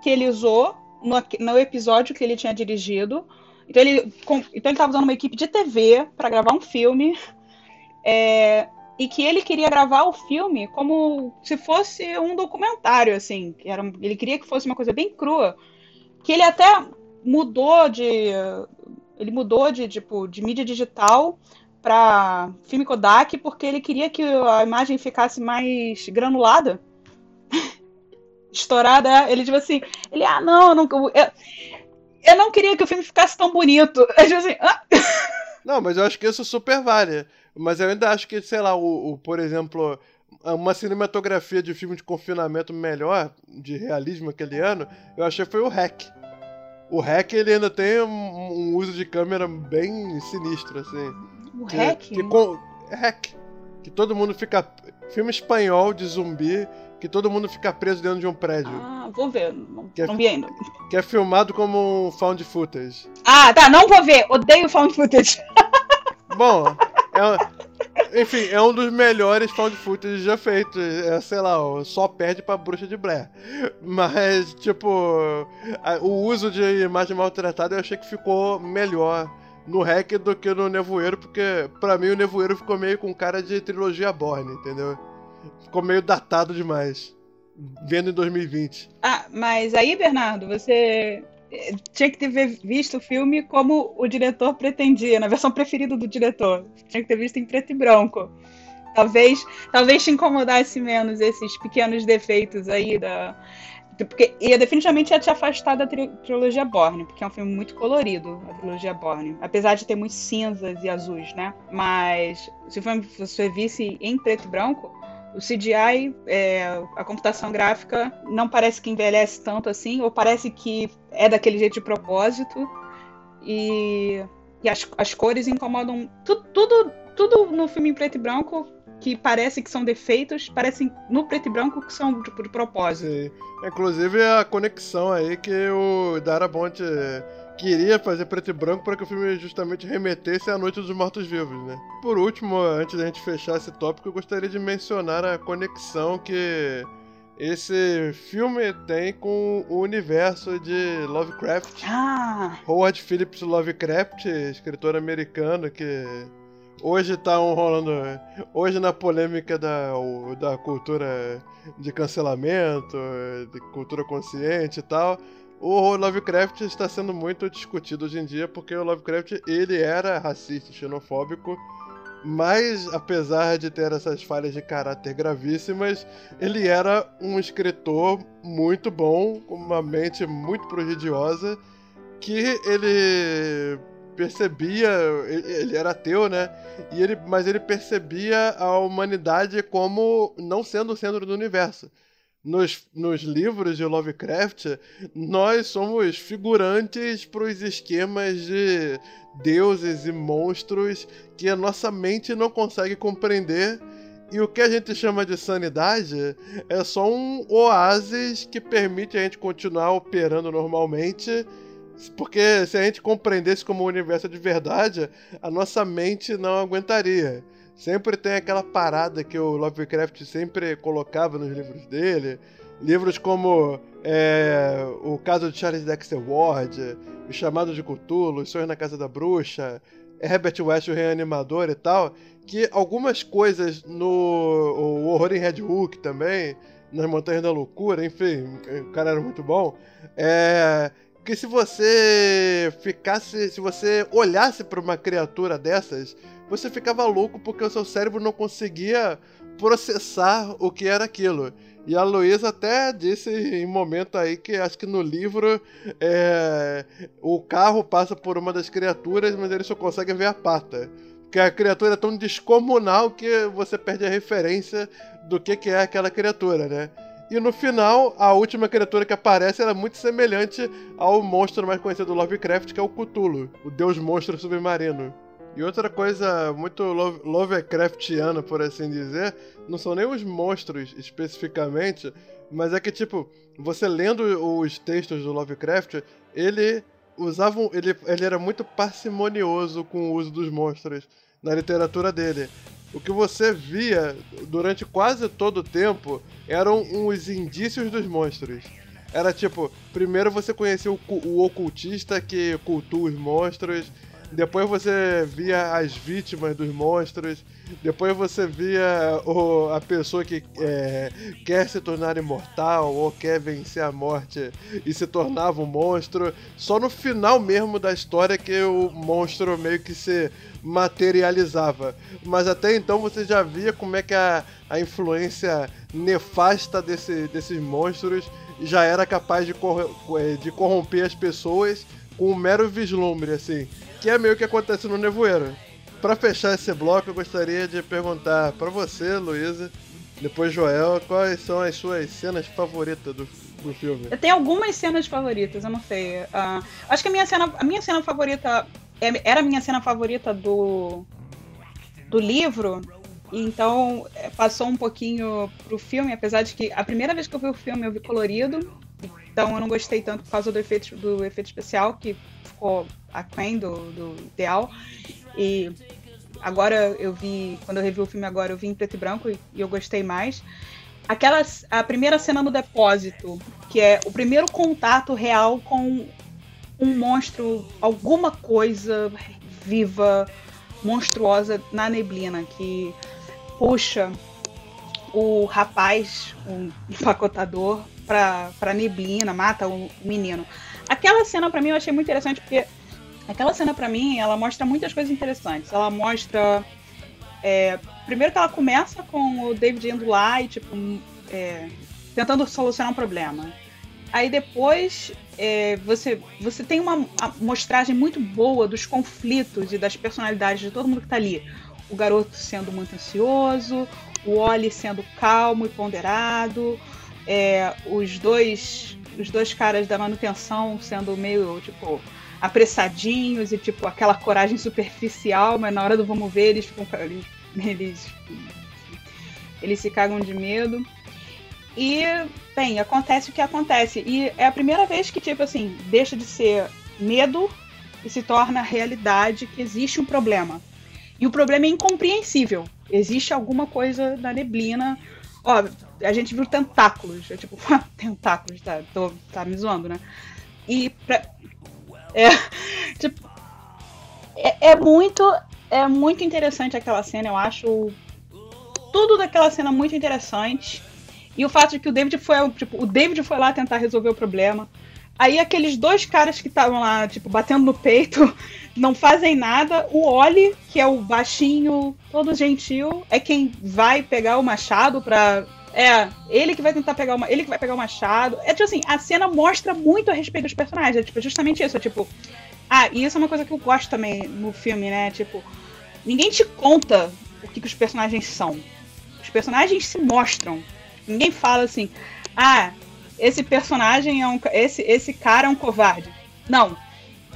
que ele usou no, no episódio que ele tinha dirigido. Então ele então estava usando uma equipe de TV para gravar um filme. É, e que ele queria gravar o filme como se fosse um documentário, assim. Que era, ele queria que fosse uma coisa bem crua. Que ele até mudou de. Ele mudou de, tipo, de mídia digital para filme Kodak porque ele queria que a imagem ficasse mais granulada. [laughs] Estourada. Ele, tipo assim, ele, ah, não, eu não. Eu, eu não queria que o filme ficasse tão bonito. [laughs] Eu, tipo assim, ah. Não, mas eu acho que isso super vale. Mas eu ainda acho que, sei lá, o, o por exemplo, uma cinematografia de filme de confinamento melhor, de realismo aquele ano, eu achei foi o Hack. O Hack ele ainda tem um, um uso de câmera bem sinistro, assim. O que, hack? Que, com, hack. Que todo mundo fica. Filme espanhol de zumbi, que todo mundo fica preso dentro de um prédio. Ah, vou ver. Não, que é, não vi ainda. Que é filmado como um found footage. Ah, tá. Não vou ver. Odeio found footage. [laughs] Bom, é, Enfim, é um dos melhores found footage já feitos. É, sei lá, só perde pra Bruxa de Blair. Mas, tipo, o uso de imagem maltratada eu achei que ficou melhor no hack do que no Nevoeiro, porque pra mim o Nevoeiro ficou meio com cara de trilogia Borne, entendeu? Ficou meio datado demais. Vendo em 2020. Ah, mas aí, Bernardo, você tinha que ter visto o filme como o diretor pretendia, na versão preferida do diretor. Tinha que ter visto em preto e branco. Talvez, talvez te incomodasse menos esses pequenos defeitos aí da, porque ia definitivamente ia te afastar da tri trilogia Borne, porque é um filme muito colorido, a trilogia Borne. Apesar de ter muitos cinzas e azuis, né? Mas se o filme você visse em preto e branco, o CGI, é, a computação gráfica, não parece que envelhece tanto assim, ou parece que é daquele jeito de propósito. E, e as, as cores incomodam. Tu, tudo, tudo no filme em preto e branco que parece que são defeitos, parecem no preto e branco que são tipo, de propósito. Sim. Inclusive a conexão aí que o Darabont queria fazer preto e branco para que o filme justamente remetesse à Noite dos Mortos-Vivos, né? Por último, antes da gente fechar esse tópico, eu gostaria de mencionar a conexão que esse filme tem com o universo de Lovecraft. Ah. Howard Phillips Lovecraft, escritor americano que Hoje tá um rolando. Hoje na polêmica da, da cultura de cancelamento, de cultura consciente e tal, o Lovecraft está sendo muito discutido hoje em dia porque o Lovecraft ele era racista, xenofóbico, mas apesar de ter essas falhas de caráter gravíssimas, ele era um escritor muito bom, com uma mente muito prodigiosa, que ele percebia, ele era ateu, né? E ele, mas ele percebia a humanidade como não sendo o centro do universo. Nos, nos livros de Lovecraft, nós somos figurantes para os esquemas de deuses e monstros que a nossa mente não consegue compreender. E o que a gente chama de sanidade é só um oásis que permite a gente continuar operando normalmente porque se a gente compreendesse como o universo é de verdade, a nossa mente não aguentaria. Sempre tem aquela parada que o Lovecraft sempre colocava nos livros dele. Livros como é, O Caso de Charles Dexter Ward, O Chamado de Cthulhu, Os Sonhos na Casa da Bruxa, Herbert West, o Reanimador e tal, que algumas coisas no o Horror em Red Hook também, nas Montanhas da Loucura, enfim, o cara era muito bom, é, porque se você ficasse, se você olhasse para uma criatura dessas, você ficava louco porque o seu cérebro não conseguia processar o que era aquilo. E a Luísa até disse em momento aí que acho que no livro é, o carro passa por uma das criaturas, mas ele só consegue ver a pata. Porque a criatura é tão descomunal que você perde a referência do que, que é aquela criatura, né? E no final, a última criatura que aparece é muito semelhante ao monstro mais conhecido do Lovecraft, que é o Cthulhu, o deus monstro submarino. E outra coisa muito Lovecraftiana, por assim dizer, não são nem os monstros especificamente, mas é que, tipo, você lendo os textos do Lovecraft, ele usava. Ele, ele era muito parcimonioso com o uso dos monstros na literatura dele o que você via durante quase todo o tempo eram os indícios dos monstros. Era tipo, primeiro você conhecia o, o ocultista que cultua os monstros, depois você via as vítimas dos monstros, depois você via o, a pessoa que é, quer se tornar imortal ou quer vencer a morte e se tornava um monstro. Só no final mesmo da história que o monstro meio que se materializava. Mas até então você já via como é que a, a influência nefasta desse, desses monstros já era capaz de, cor, de corromper as pessoas com um mero vislumbre, assim. Que é meio que acontece no Nevoeiro. Para fechar esse bloco, eu gostaria de perguntar para você, Luísa, depois Joel, quais são as suas cenas favoritas do, do filme? Eu tenho algumas cenas favoritas, eu não sei. Uh, acho que a minha cena, a minha cena favorita é, era a minha cena favorita do, do livro, então é, passou um pouquinho pro filme, apesar de que a primeira vez que eu vi o filme eu vi colorido, então eu não gostei tanto por causa do efeito, do efeito especial, que ficou aquém do, do ideal. E agora eu vi, quando eu revi o filme agora, eu vi em preto e branco e, e eu gostei mais. Aquela, a primeira cena no depósito, que é o primeiro contato real com um monstro, alguma coisa viva, monstruosa na neblina, que puxa o rapaz, o empacotador, pra, pra neblina, mata o menino. Aquela cena para mim eu achei muito interessante porque aquela cena para mim ela mostra muitas coisas interessantes. Ela mostra é, primeiro que ela começa com o David indo lá e tipo é, tentando solucionar um problema. Aí depois é, você, você tem uma mostragem muito boa dos conflitos e das personalidades de todo mundo que tá ali. O garoto sendo muito ansioso, o Oli sendo calmo e ponderado, é, os dois os dois caras da manutenção sendo meio tipo apressadinhos e tipo aquela coragem superficial, mas na hora do vamos ver eles ficam eles eles, eles se cagam de medo. E, bem, acontece o que acontece. E é a primeira vez que, tipo assim, deixa de ser medo e se torna realidade que existe um problema. E o problema é incompreensível. Existe alguma coisa na neblina. Ó, a gente viu tentáculos. É tipo, [laughs] tentáculos, tá? Tô, tá me zoando, né? E pra, é, [laughs] tipo, é, é muito é muito interessante aquela cena, eu acho tudo daquela cena muito interessante. E o fato de que o David foi, tipo, o David foi lá tentar resolver o problema. Aí aqueles dois caras que estavam lá, tipo, batendo no peito, [laughs] não fazem nada. O Oli, que é o baixinho, todo gentil, é quem vai pegar o machado pra. É, ele que vai tentar pegar uma. Ele que vai pegar o machado. É tipo assim, a cena mostra muito a respeito dos personagens. É tipo, justamente isso. É tipo. Ah, e isso é uma coisa que eu gosto também no filme, né? Tipo, ninguém te conta o que, que os personagens são. Os personagens se mostram. Ninguém fala assim, ah, esse personagem é um. Esse, esse cara é um covarde. Não.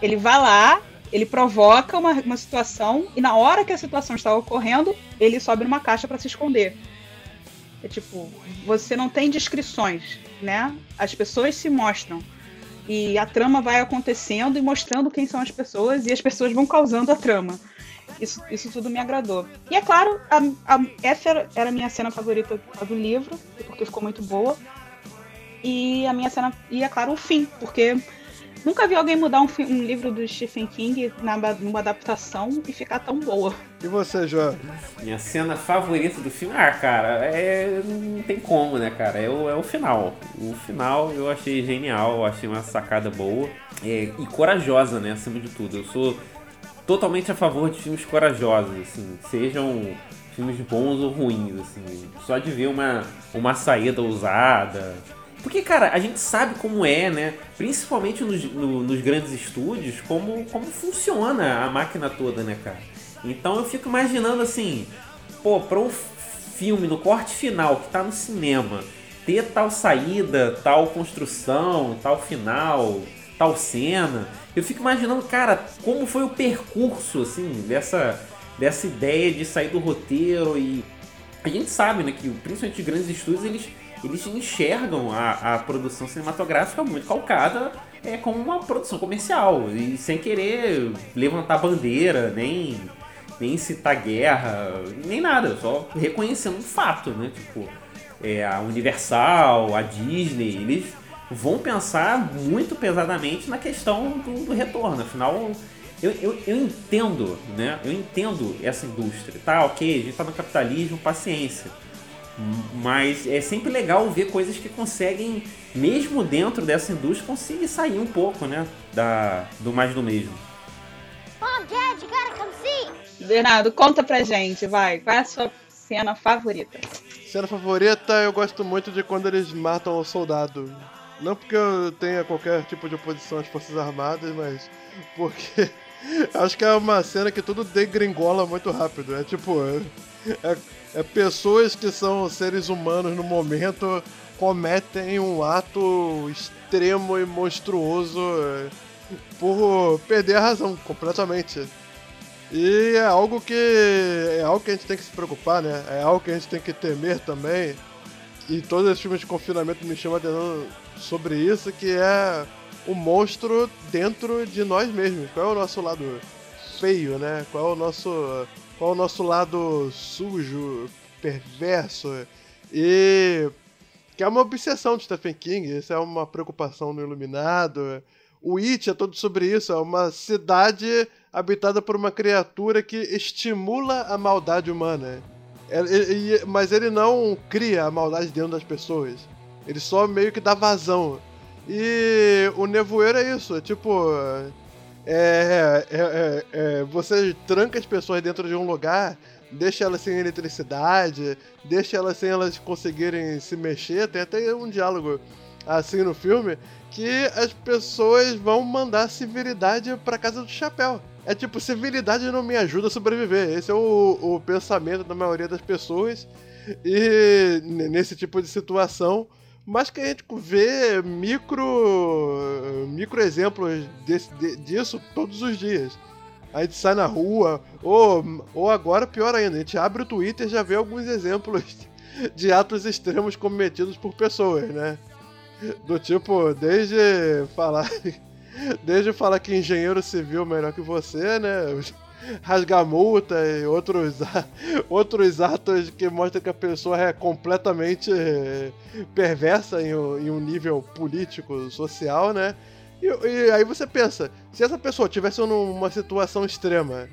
Ele vai lá, ele provoca uma, uma situação, e na hora que a situação está ocorrendo, ele sobe numa caixa para se esconder. É tipo, você não tem descrições, né? As pessoas se mostram. E a trama vai acontecendo e mostrando quem são as pessoas, e as pessoas vão causando a trama. Isso, isso tudo me agradou. E é claro, a, a, essa era a minha cena favorita do livro, porque ficou muito boa. E a minha cena. E é claro, o fim, porque nunca vi alguém mudar um, um livro do Stephen King na, numa adaptação e ficar tão boa. E você, João? Minha cena favorita do filme, ah, cara, é. Não tem como, né, cara? É o, é o final. O final eu achei genial, eu achei uma sacada boa. É, e corajosa, né, acima de tudo. Eu sou totalmente a favor de filmes corajosos, assim, sejam filmes bons ou ruins, assim, só de ver uma, uma saída ousada. Porque, cara, a gente sabe como é, né? Principalmente nos, no, nos grandes estúdios, como, como funciona a máquina toda, né, cara? Então eu fico imaginando assim, pô, pra um filme no corte final que tá no cinema, ter tal saída, tal construção, tal final, tal cena. Eu fico imaginando, cara, como foi o percurso, assim, dessa, dessa ideia de sair do roteiro e. A gente sabe, né, que principalmente os grandes estúdios, eles, eles enxergam a, a produção cinematográfica muito calcada é, como uma produção comercial e sem querer levantar bandeira, nem, nem citar guerra, nem nada, só reconhecendo um fato, né? Tipo, é, a Universal, a Disney, eles vão pensar muito pesadamente na questão do, do retorno. Afinal, eu, eu, eu, entendo, né? Eu entendo essa indústria. Tá, ok, a gente tá no capitalismo, paciência. Mas é sempre legal ver coisas que conseguem, mesmo dentro dessa indústria, conseguir sair um pouco, né? Da, do mais do mesmo. Mom, Dad, you gotta come see! Bernardo, conta pra gente, vai. Qual é a sua cena favorita? Cena favorita, eu gosto muito de quando eles matam o soldado. Não porque eu tenha qualquer tipo de oposição às Forças Armadas, mas porque [laughs] acho que é uma cena que tudo degringola muito rápido. É tipo. É, é pessoas que são seres humanos no momento cometem um ato extremo e monstruoso é, por perder a razão completamente. E é algo que é algo que a gente tem que se preocupar, né? É algo que a gente tem que temer também. E todos os filmes de confinamento me chamam a atenção sobre isso, que é o monstro dentro de nós mesmos. Qual é o nosso lado feio, né? Qual é o nosso, qual o nosso lado sujo, perverso e que é uma obsessão de Stephen King. Isso é uma preocupação no Iluminado. O It é todo sobre isso. É uma cidade habitada por uma criatura que estimula a maldade humana. É, mas ele não cria a maldade dentro das pessoas. Ele só meio que dá vazão. E o nevoeiro é isso, é tipo. É, é, é, é, você tranca as pessoas dentro de um lugar, deixa elas sem eletricidade, deixa elas sem elas conseguirem se mexer. Tem até um diálogo assim no filme que as pessoas vão mandar civilidade pra casa do chapéu. É tipo, civilidade não me ajuda a sobreviver. Esse é o, o pensamento da maioria das pessoas. E nesse tipo de situação, mas que a gente vê micro, micro exemplos desse, de, disso todos os dias. A gente sai na rua, ou, ou agora, pior ainda, a gente abre o Twitter e já vê alguns exemplos de atos extremos cometidos por pessoas, né? Do tipo, desde falar. [laughs] Desde falar que engenheiro civil é melhor que você, né? Rasgar multa e outros, [laughs] outros atos que mostram que a pessoa é completamente eh, perversa em, em um nível político, social, né? E, e, aí você pensa, se essa pessoa tivesse numa situação extrema,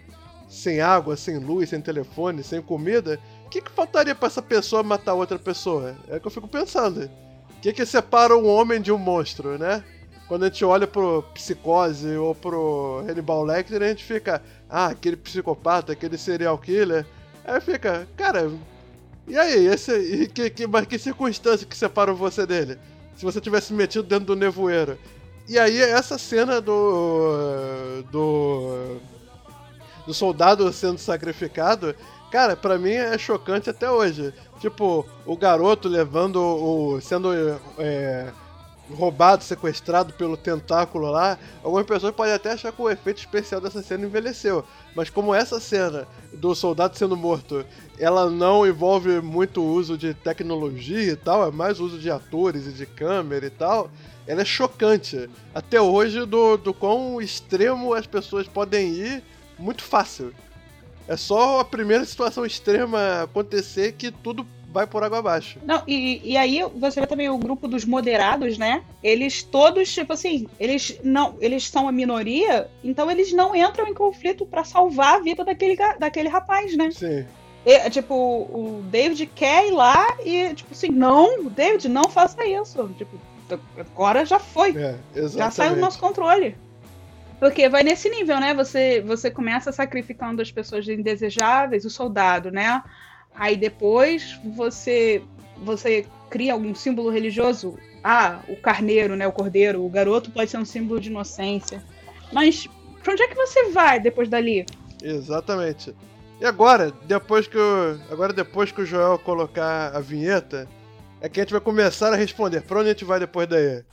sem água, sem luz, sem telefone, sem comida, o que, que faltaria para essa pessoa matar outra pessoa? É o que eu fico pensando. O que, que separa um homem de um monstro, né? Quando a gente olha pro Psicose ou pro Hannibal Lecter, a gente fica, ah, aquele psicopata, aquele serial killer. Aí fica, cara, e aí, esse, e que, que, mas que circunstância que separa você dele? Se você tivesse metido dentro do nevoeiro. E aí, essa cena do. do. do soldado sendo sacrificado, cara, para mim é chocante até hoje. Tipo, o garoto levando o. sendo. É, roubado, sequestrado pelo tentáculo lá, algumas pessoas podem até achar que o efeito especial dessa cena envelheceu. Mas como essa cena do soldado sendo morto, ela não envolve muito uso de tecnologia e tal, é mais uso de atores e de câmera e tal, ela é chocante. Até hoje, do, do quão extremo as pessoas podem ir, muito fácil. É só a primeira situação extrema acontecer que tudo vai por água abaixo. Não, e, e aí você vê também o grupo dos moderados, né? Eles todos, tipo assim, eles não, eles são a minoria, então eles não entram em conflito para salvar a vida daquele, daquele rapaz, né? Sim. E, tipo, o David quer ir lá e, tipo assim, não, David, não faça isso. Tipo, agora já foi. É, já saiu do nosso controle. Porque vai nesse nível, né? Você, você começa sacrificando as pessoas indesejáveis, o soldado, né? Aí depois você você cria algum símbolo religioso. Ah, o carneiro, né, o cordeiro, o garoto pode ser um símbolo de inocência. Mas pra onde é que você vai depois dali? Exatamente. E agora, depois que o, agora depois que o Joel colocar a vinheta, é que a gente vai começar a responder. Pra onde a gente vai depois daí?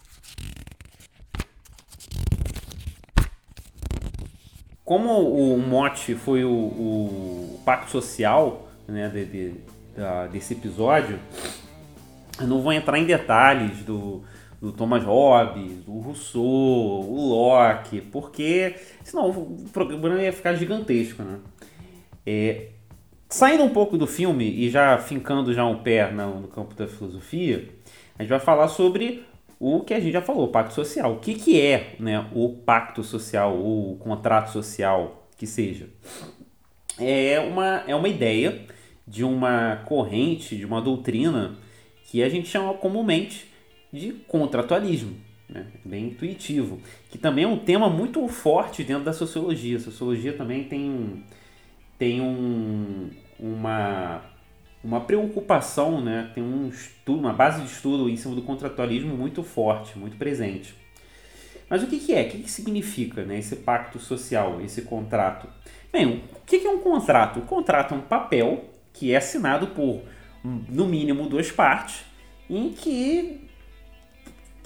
Como o mote foi o, o pacto social, né, de, de, desse episódio, eu não vou entrar em detalhes do, do Thomas Hobbes, do Rousseau, o Locke, porque senão o programa ia ficar gigantesco, né? É, saindo um pouco do filme e já fincando já um pé no, no, campo da filosofia, a gente vai falar sobre o que a gente já falou, o pacto social. O que, que é né, o pacto social ou o contrato social, que seja? É uma, é uma ideia de uma corrente, de uma doutrina que a gente chama comumente de contratualismo. Né? Bem intuitivo. Que também é um tema muito forte dentro da sociologia. A sociologia também tem, tem um, uma, uma preocupação, né? tem um estudo, uma base de estudo em cima do contratualismo muito forte, muito presente. Mas o que, que é? O que, que significa né, esse pacto social, esse contrato? Bem, o que, que é um contrato? O contrato é um papel que é assinado por, no mínimo, duas partes, em que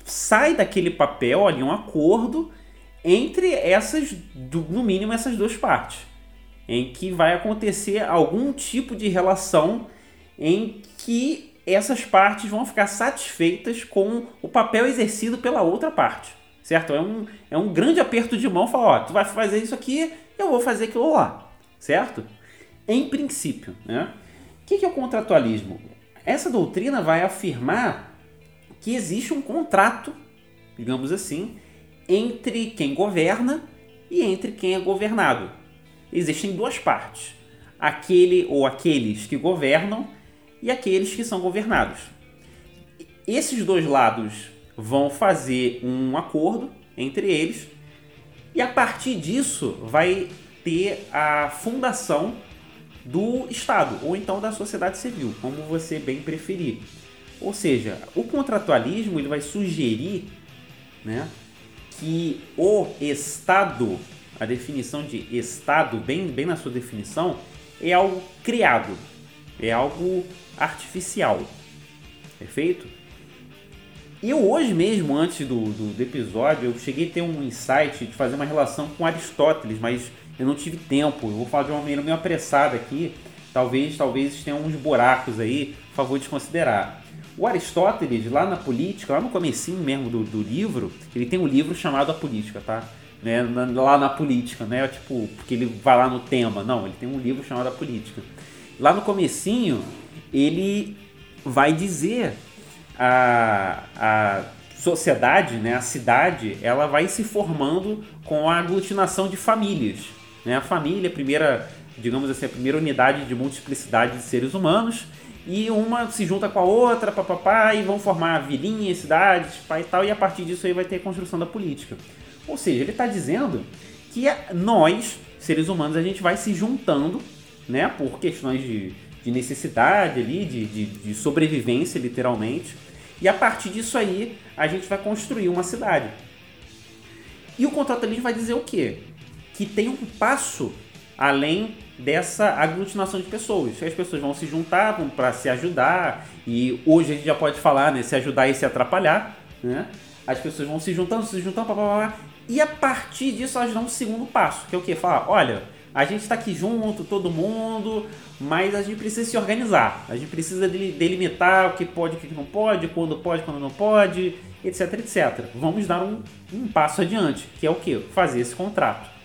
sai daquele papel ali um acordo entre essas, no mínimo, essas duas partes, em que vai acontecer algum tipo de relação em que essas partes vão ficar satisfeitas com o papel exercido pela outra parte, certo? É um, é um grande aperto de mão, falar, ó, tu vai fazer isso aqui, eu vou fazer aquilo lá, certo? Em princípio, né? O que é o contratualismo? Essa doutrina vai afirmar que existe um contrato, digamos assim, entre quem governa e entre quem é governado. Existem duas partes: aquele ou aqueles que governam e aqueles que são governados. Esses dois lados vão fazer um acordo entre eles e a partir disso vai ter a fundação do Estado ou então da sociedade civil, como você bem preferir. Ou seja, o contratualismo ele vai sugerir né, que o Estado, a definição de Estado, bem, bem na sua definição, é algo criado, é algo artificial. Perfeito? Eu hoje mesmo, antes do, do, do, episódio, eu cheguei a ter um insight de fazer uma relação com Aristóteles, mas eu não tive tempo. Eu vou falar de uma maneira meio apressada aqui. Talvez, talvez tenham uns buracos aí, por favor de considerar. O Aristóteles, lá na política, lá no comecinho mesmo do, do livro, ele tem um livro chamado A Política, tá? Né? Na, lá na política, né? Tipo, porque ele vai lá no tema. Não, ele tem um livro chamado A Política. Lá no comecinho, ele vai dizer a, a sociedade, né, a cidade, ela vai se formando com a aglutinação de famílias. Né? A família, a primeira, digamos assim, a primeira unidade de multiplicidade de seres humanos, e uma se junta com a outra, papapá, e vão formar vilinhas, cidades, pai e tal, e a partir disso aí vai ter a construção da política. Ou seja, ele está dizendo que nós, seres humanos, a gente vai se juntando, né, por questões de, de necessidade ali, de, de, de sobrevivência, literalmente, e a partir disso aí, a gente vai construir uma cidade. E o contratualismo vai dizer o quê? Que tem um passo além dessa aglutinação de pessoas. As pessoas vão se juntar para se ajudar, e hoje a gente já pode falar, né, se ajudar e se atrapalhar, né? As pessoas vão se juntando, se juntando, blá, blá, blá, e a partir disso elas dão um segundo passo, que é o quê? Falar, olha, a gente está aqui junto, todo mundo, mas a gente precisa se organizar. A gente precisa delimitar o que pode, o que não pode, quando pode, quando não pode, etc, etc. Vamos dar um, um passo adiante, que é o que? Fazer esse contrato.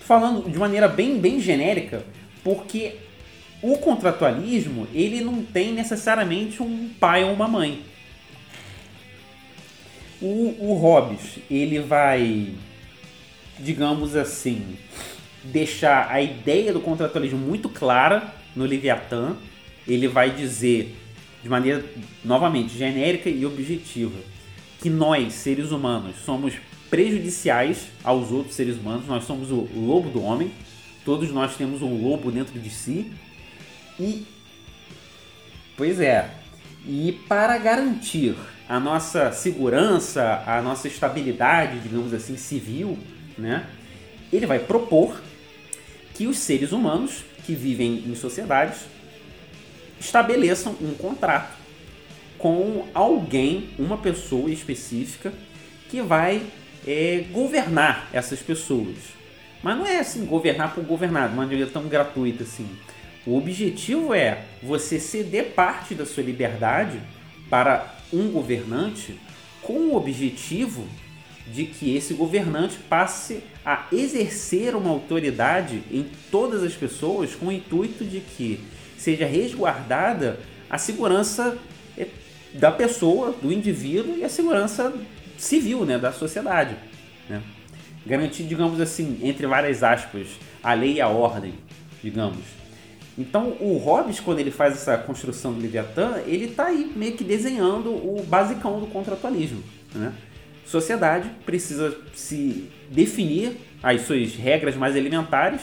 Falando de maneira bem, bem genérica, porque o contratualismo ele não tem necessariamente um pai ou uma mãe. O, o Hobbes ele vai, digamos assim, deixar a ideia do contratualismo muito clara no Leviatã. Ele vai dizer de maneira novamente genérica e objetiva que nós, seres humanos, somos prejudiciais aos outros seres humanos, nós somos o lobo do homem, todos nós temos um lobo dentro de si. E pois é, e para garantir a nossa segurança, a nossa estabilidade, digamos assim, civil, né? Ele vai propor que os seres humanos que vivem em sociedades estabeleçam um contrato com alguém, uma pessoa específica, que vai é, governar essas pessoas. Mas não é assim, governar por governar, de maneira tão gratuita assim. O objetivo é você ceder parte da sua liberdade para um governante com o objetivo de que esse governante passe a exercer uma autoridade em todas as pessoas com o intuito de que seja resguardada a segurança eh, da pessoa, do indivíduo e a segurança civil né, da sociedade. Né? Garantir, digamos assim, entre várias aspas, a lei e a ordem, digamos. Então o Hobbes, quando ele faz essa construção do Leviatã, ele está aí meio que desenhando o basicão do contratualismo. Né? Sociedade precisa se definir as suas regras mais elementares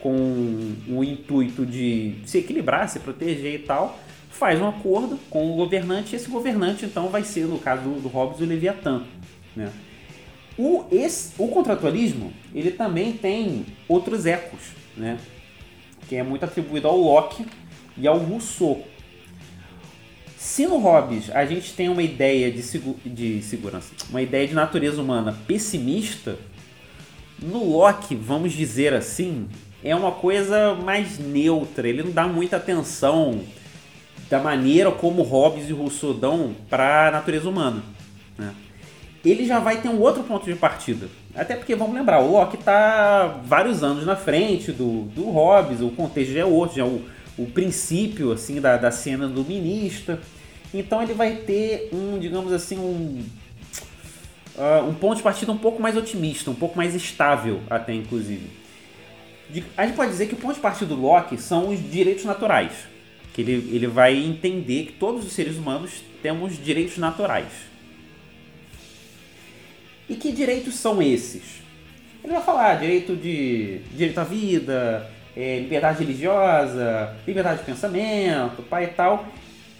com o intuito de se equilibrar, se proteger e tal, faz um acordo com o governante e esse governante então vai ser, no caso do, do Hobbes, o Leviatã. Né? O, esse, o contratualismo ele também tem outros ecos, né? que é muito atribuído ao Locke e ao Rousseau. Se no Hobbes a gente tem uma ideia de, de segurança, uma ideia de natureza humana pessimista, no Locke, vamos dizer assim, é uma coisa mais neutra. Ele não dá muita atenção da maneira como Hobbes e Rousseau dão para a natureza humana. Né? ele já vai ter um outro ponto de partida. Até porque, vamos lembrar, o Loki está vários anos na frente do, do Hobbes, o contexto já é outro, já é o, o princípio assim da, da cena luminista. Então ele vai ter um, digamos assim, um, uh, um ponto de partida um pouco mais otimista, um pouco mais estável até, inclusive. De, a gente pode dizer que o ponto de partida do Loki são os direitos naturais. Que ele, ele vai entender que todos os seres humanos temos direitos naturais. E que direitos são esses? Ele vai falar direito de direito à vida, é, liberdade religiosa, liberdade de pensamento, pai e tal.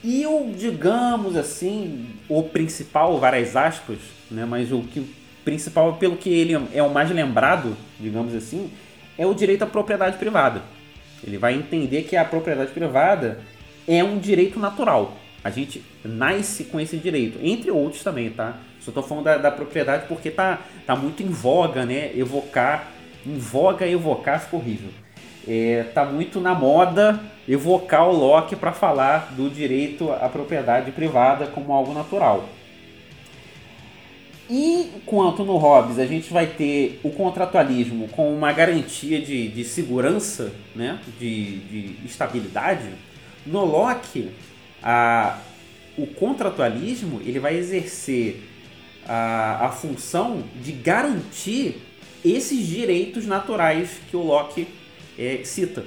E o, digamos assim, o principal, várias aspas, né, mas o que o principal, pelo que ele é o mais lembrado, digamos assim, é o direito à propriedade privada. Ele vai entender que a propriedade privada é um direito natural. A gente nasce com esse direito, entre outros também, tá? Só tô falando da, da, propriedade porque tá, tá muito em voga, né? Evocar. Em voga evocar ficou horrível. É, tá muito na moda evocar o Locke para falar do direito à propriedade privada como algo natural. E quanto no Hobbes a gente vai ter o contratualismo com uma garantia de, de segurança, né? de, de estabilidade, no Locke a, o contratualismo ele vai exercer a, a função de garantir esses direitos naturais que o Locke é, cita.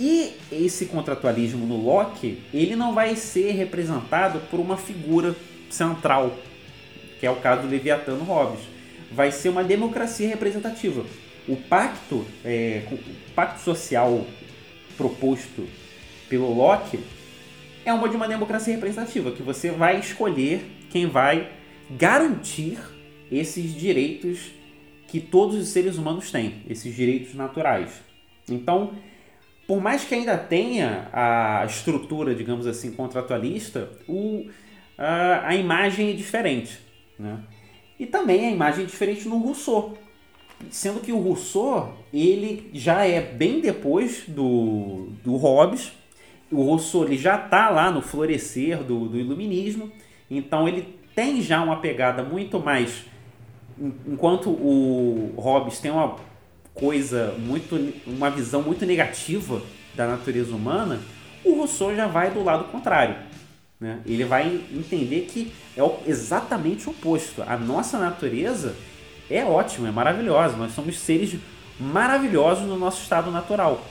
E esse contratualismo no Locke, ele não vai ser representado por uma figura central, que é o caso do Leviatano Hobbes. Vai ser uma democracia representativa. O pacto, é, o pacto social proposto pelo Locke é uma de uma democracia representativa, que você vai escolher quem vai garantir esses direitos que todos os seres humanos têm, esses direitos naturais. Então, por mais que ainda tenha a estrutura, digamos assim, contratualista, o, a, a imagem é diferente. Né? E também a imagem é diferente no Rousseau. Sendo que o Rousseau, ele já é bem depois do, do Hobbes, o Rousseau ele já está lá no florescer do, do iluminismo, então ele tem já uma pegada muito mais. Enquanto o Hobbes tem uma coisa muito. uma visão muito negativa da natureza humana, o Rousseau já vai do lado contrário. Né? Ele vai entender que é exatamente o oposto. A nossa natureza é ótima, é maravilhosa. Nós somos seres maravilhosos no nosso estado natural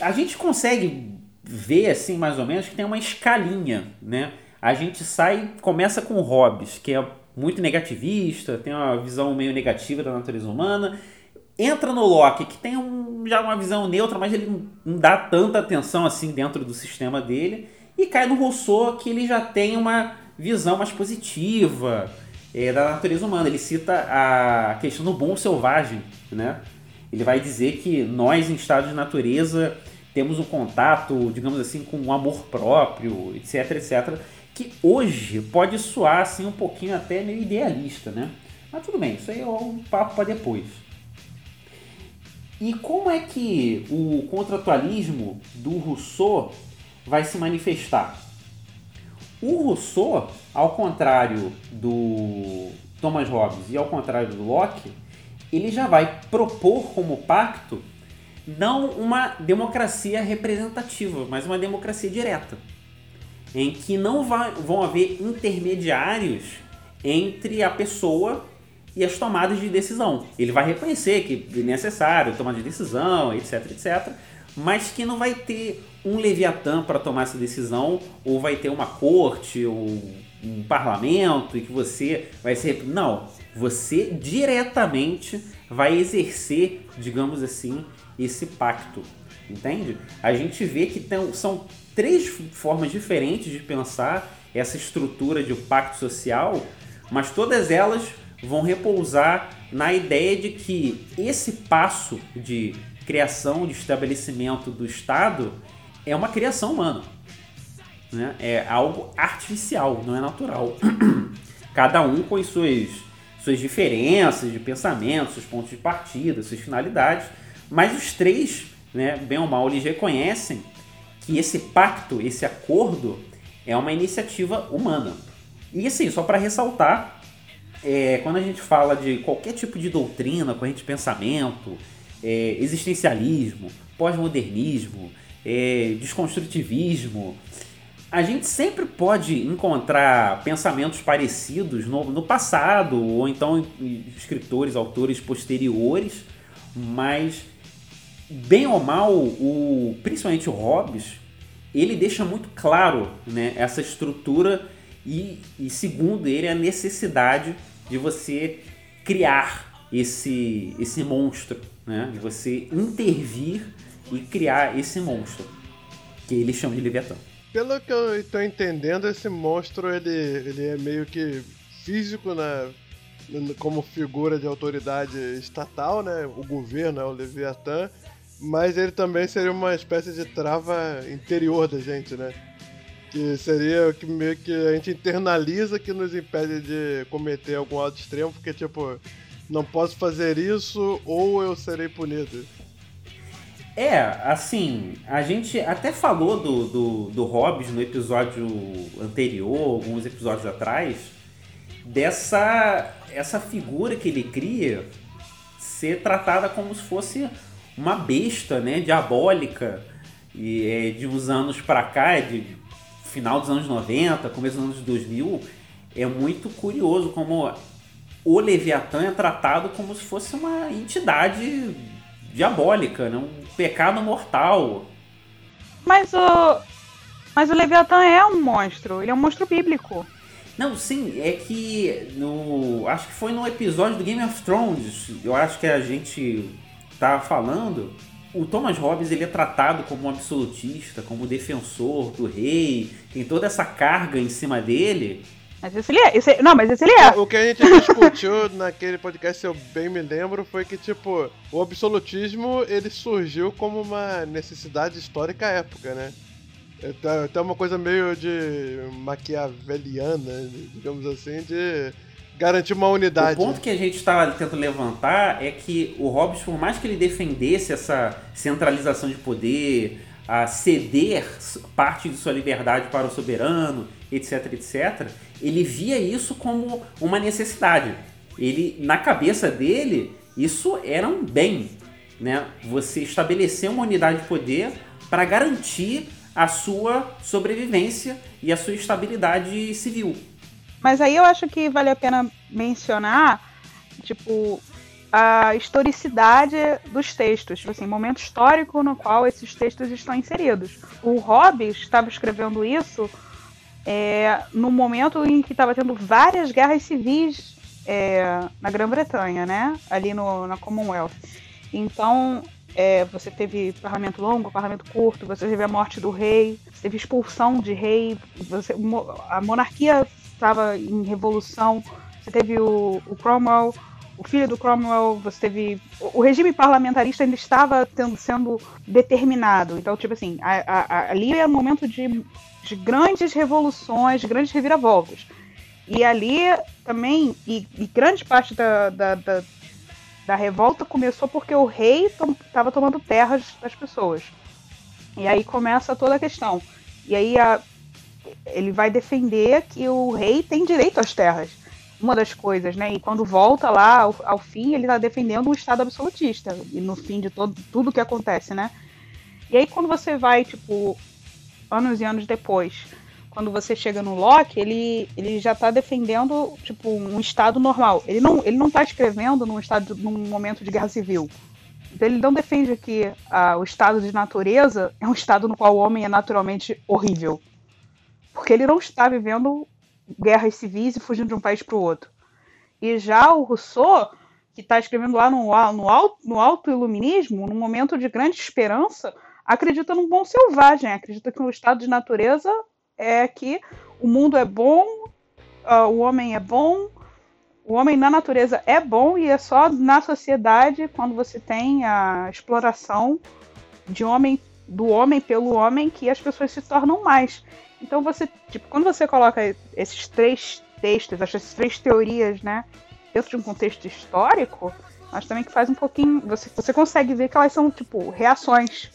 a gente consegue ver assim mais ou menos que tem uma escalinha, né? A gente sai, começa com Hobbes, que é muito negativista, tem uma visão meio negativa da natureza humana. Entra no Locke, que tem um, já uma visão neutra, mas ele não dá tanta atenção assim dentro do sistema dele. E cai no Rousseau, que ele já tem uma visão mais positiva é, da natureza humana. Ele cita a questão do bom selvagem, né? Ele vai dizer que nós, em estado de natureza, temos um contato, digamos assim, com um amor próprio, etc, etc, que hoje pode soar assim um pouquinho até meio idealista, né? Mas tudo bem, isso aí é um papo para depois. E como é que o contratualismo do Rousseau vai se manifestar? O Rousseau, ao contrário do Thomas Hobbes e ao contrário do Locke, ele já vai propor como pacto não uma democracia representativa, mas uma democracia direta, em que não vai, vão haver intermediários entre a pessoa e as tomadas de decisão. Ele vai reconhecer que é necessário tomar de decisão, etc, etc, mas que não vai ter um leviatã para tomar essa decisão, ou vai ter uma corte, ou um parlamento, e que você vai ser. Não, você diretamente vai exercer, digamos assim, esse pacto. Entende? A gente vê que tem, são três formas diferentes de pensar essa estrutura de pacto social, mas todas elas vão repousar na ideia de que esse passo de criação, de estabelecimento do Estado é uma criação humana. Né? É algo artificial, não é natural. [clears throat] Cada um com as suas suas diferenças de pensamento, seus pontos de partida, suas finalidades, mas os três, né, bem ou mal, eles reconhecem que esse pacto, esse acordo, é uma iniciativa humana. E assim, só para ressaltar, é, quando a gente fala de qualquer tipo de doutrina, corrente de pensamento, é, existencialismo, pós-modernismo, é, desconstrutivismo, a gente sempre pode encontrar pensamentos parecidos no, no passado, ou então escritores, autores posteriores, mas bem ou mal, o, principalmente o Hobbes, ele deixa muito claro né, essa estrutura e, e, segundo ele, a necessidade de você criar esse, esse monstro, né, de você intervir e criar esse monstro, que ele chama de Leviatã. Pelo que eu estou entendendo, esse monstro ele, ele é meio que físico, né? Como figura de autoridade estatal, né? O governo é o Leviatã, mas ele também seria uma espécie de trava interior da gente, né? Que seria que meio que a gente internaliza que nos impede de cometer algum ato extremo, porque tipo, não posso fazer isso ou eu serei punido. É, assim, a gente até falou do, do, do Hobbes no episódio anterior, alguns episódios atrás, dessa essa figura que ele cria ser tratada como se fosse uma besta, né, diabólica, e é, de uns anos para cá, de final dos anos 90, começo dos anos 2000, é muito curioso como o Leviatã é tratado como se fosse uma entidade diabólica, né? um pecado mortal. Mas o. Mas o Leviatã é um monstro, ele é um monstro bíblico. Não, sim, é que no. Acho que foi no episódio do Game of Thrones, eu acho que a gente tá falando. O Thomas Hobbes ele é tratado como um absolutista, como defensor do rei, tem toda essa carga em cima dele. Mas esse ele é. Esse, não, mas esse ele é. O que a gente discutiu [laughs] naquele podcast, se eu bem me lembro, foi que, tipo, o absolutismo ele surgiu como uma necessidade histórica à época, né? Então, então uma coisa meio de maquiaveliana, digamos assim, de garantir uma unidade. O ponto que a gente está tentando levantar é que o Hobbes, por mais que ele defendesse essa centralização de poder, a ceder parte de sua liberdade para o soberano, etc, etc, ele via isso como uma necessidade. Ele, na cabeça dele, isso era um bem, né? Você estabelecer uma unidade de poder para garantir a sua sobrevivência e a sua estabilidade civil. Mas aí eu acho que vale a pena mencionar, tipo, a historicidade dos textos, tipo assim, momento histórico no qual esses textos estão inseridos. O Hobbes estava escrevendo isso é, no momento em que estava tendo várias guerras civis é, na Grã-Bretanha, né? Ali no, na Commonwealth. Então, é, você teve parlamento longo, parlamento curto, você teve a morte do rei, você teve expulsão de rei, você, a monarquia estava em revolução, você teve o, o Cromwell, o filho do Cromwell, você teve. O regime parlamentarista ainda estava tendo, sendo determinado. Então, tipo assim, a, a, ali é um momento de de grandes revoluções, de grandes reviravoltas. E ali também, e, e grande parte da, da, da, da, revolta começou porque o rei estava to tomando terras das pessoas. E aí começa toda a questão. E aí a, ele vai defender que o rei tem direito às terras. Uma das coisas, né? E quando volta lá ao, ao fim, ele está defendendo o Estado absolutista. E no fim de todo, tudo que acontece, né? E aí quando você vai, tipo, anos e anos depois. Quando você chega no Locke, ele, ele já está defendendo tipo um estado normal. Ele não ele não está escrevendo num estado num momento de guerra civil. Então ele não defende que ah, o estado de natureza é um estado no qual o homem é naturalmente horrível, porque ele não está vivendo guerras civis e fugindo de um país para o outro. E já o Rousseau, que está escrevendo lá no, no, alto, no alto iluminismo, num momento de grande esperança, acredita num bom selvagem, acredita que o estado de natureza é que o mundo é bom, uh, o homem é bom, o homem na natureza é bom e é só na sociedade quando você tem a exploração de homem do homem pelo homem que as pessoas se tornam mais. Então você, tipo, quando você coloca esses três textos, essas três teorias, né, dentro de um contexto histórico, acho também que faz um pouquinho, você, você consegue ver que elas são tipo reações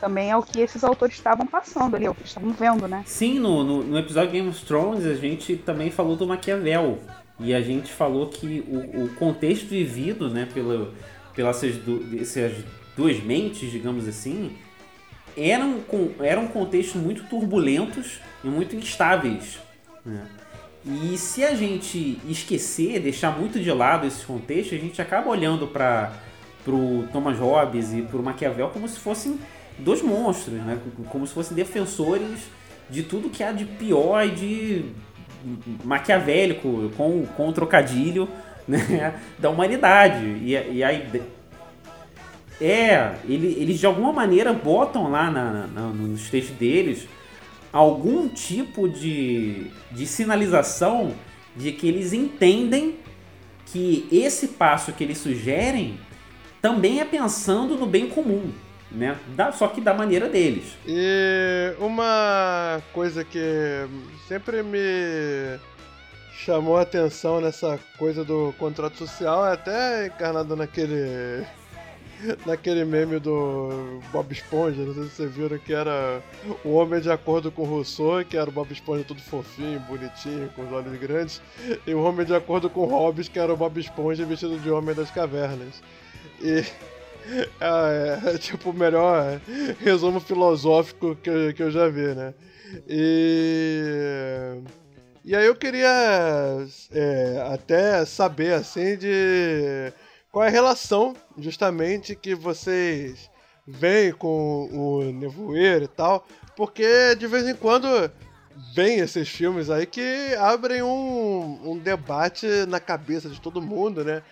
também é o que esses autores estavam passando ali, é o que estavam vendo, né? Sim, no, no, no, episódio Game of Thrones a gente também falou do Maquiavel. E a gente falou que o, o contexto vivido né, pelo, pelas essas duas mentes, digamos assim, eram, eram contextos muito turbulentos e muito instáveis. Né? E se a gente esquecer, deixar muito de lado esse contexto, a gente acaba olhando para o Thomas Hobbes e para o Maquiavel como se fossem dois monstros, né? como se fossem defensores de tudo que há de pior e de maquiavélico, com, com trocadilho [laughs] né? da humanidade. E, e a é, ele, eles de alguma maneira botam lá na, na, nos textos deles algum tipo de, de sinalização de que eles entendem que esse passo que eles sugerem também é pensando no bem comum, né? Da, só que da maneira deles. E uma coisa que sempre me chamou a atenção nessa coisa do contrato social é até encarnado naquele [laughs] naquele meme do Bob Esponja, não sei se vocês viram, que era o homem de acordo com Rousseau, que era o Bob Esponja todo fofinho, bonitinho, com os olhos grandes, e o homem de acordo com Hobbes, que era o Bob Esponja vestido de homem das cavernas. E [laughs] é, é [laughs] tipo o melhor resumo filosófico que eu, que eu já vi, né? E. E aí eu queria é, até saber assim de qual é a relação, justamente, que vocês veem com o Nevoeiro e tal, porque de vez em quando vem esses filmes aí que abrem um, um debate na cabeça de todo mundo, né?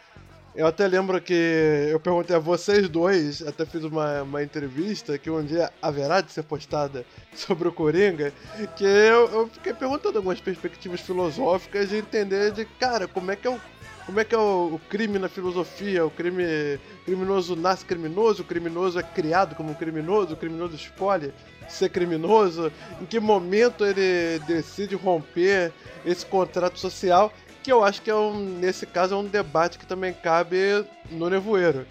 Eu até lembro que eu perguntei a vocês dois, até fiz uma, uma entrevista que um dia haverá de ser postada [laughs] sobre o Coringa, que eu, eu fiquei perguntando algumas perspectivas filosóficas de entender de, cara, como é que é o como é que é o, o, crime na filosofia? O crime criminoso nasce criminoso, o criminoso é criado como criminoso, o criminoso escolhe ser criminoso. Em que momento ele decide romper esse contrato social? Que eu acho que é um, nesse caso é um debate que também cabe no nevoeiro.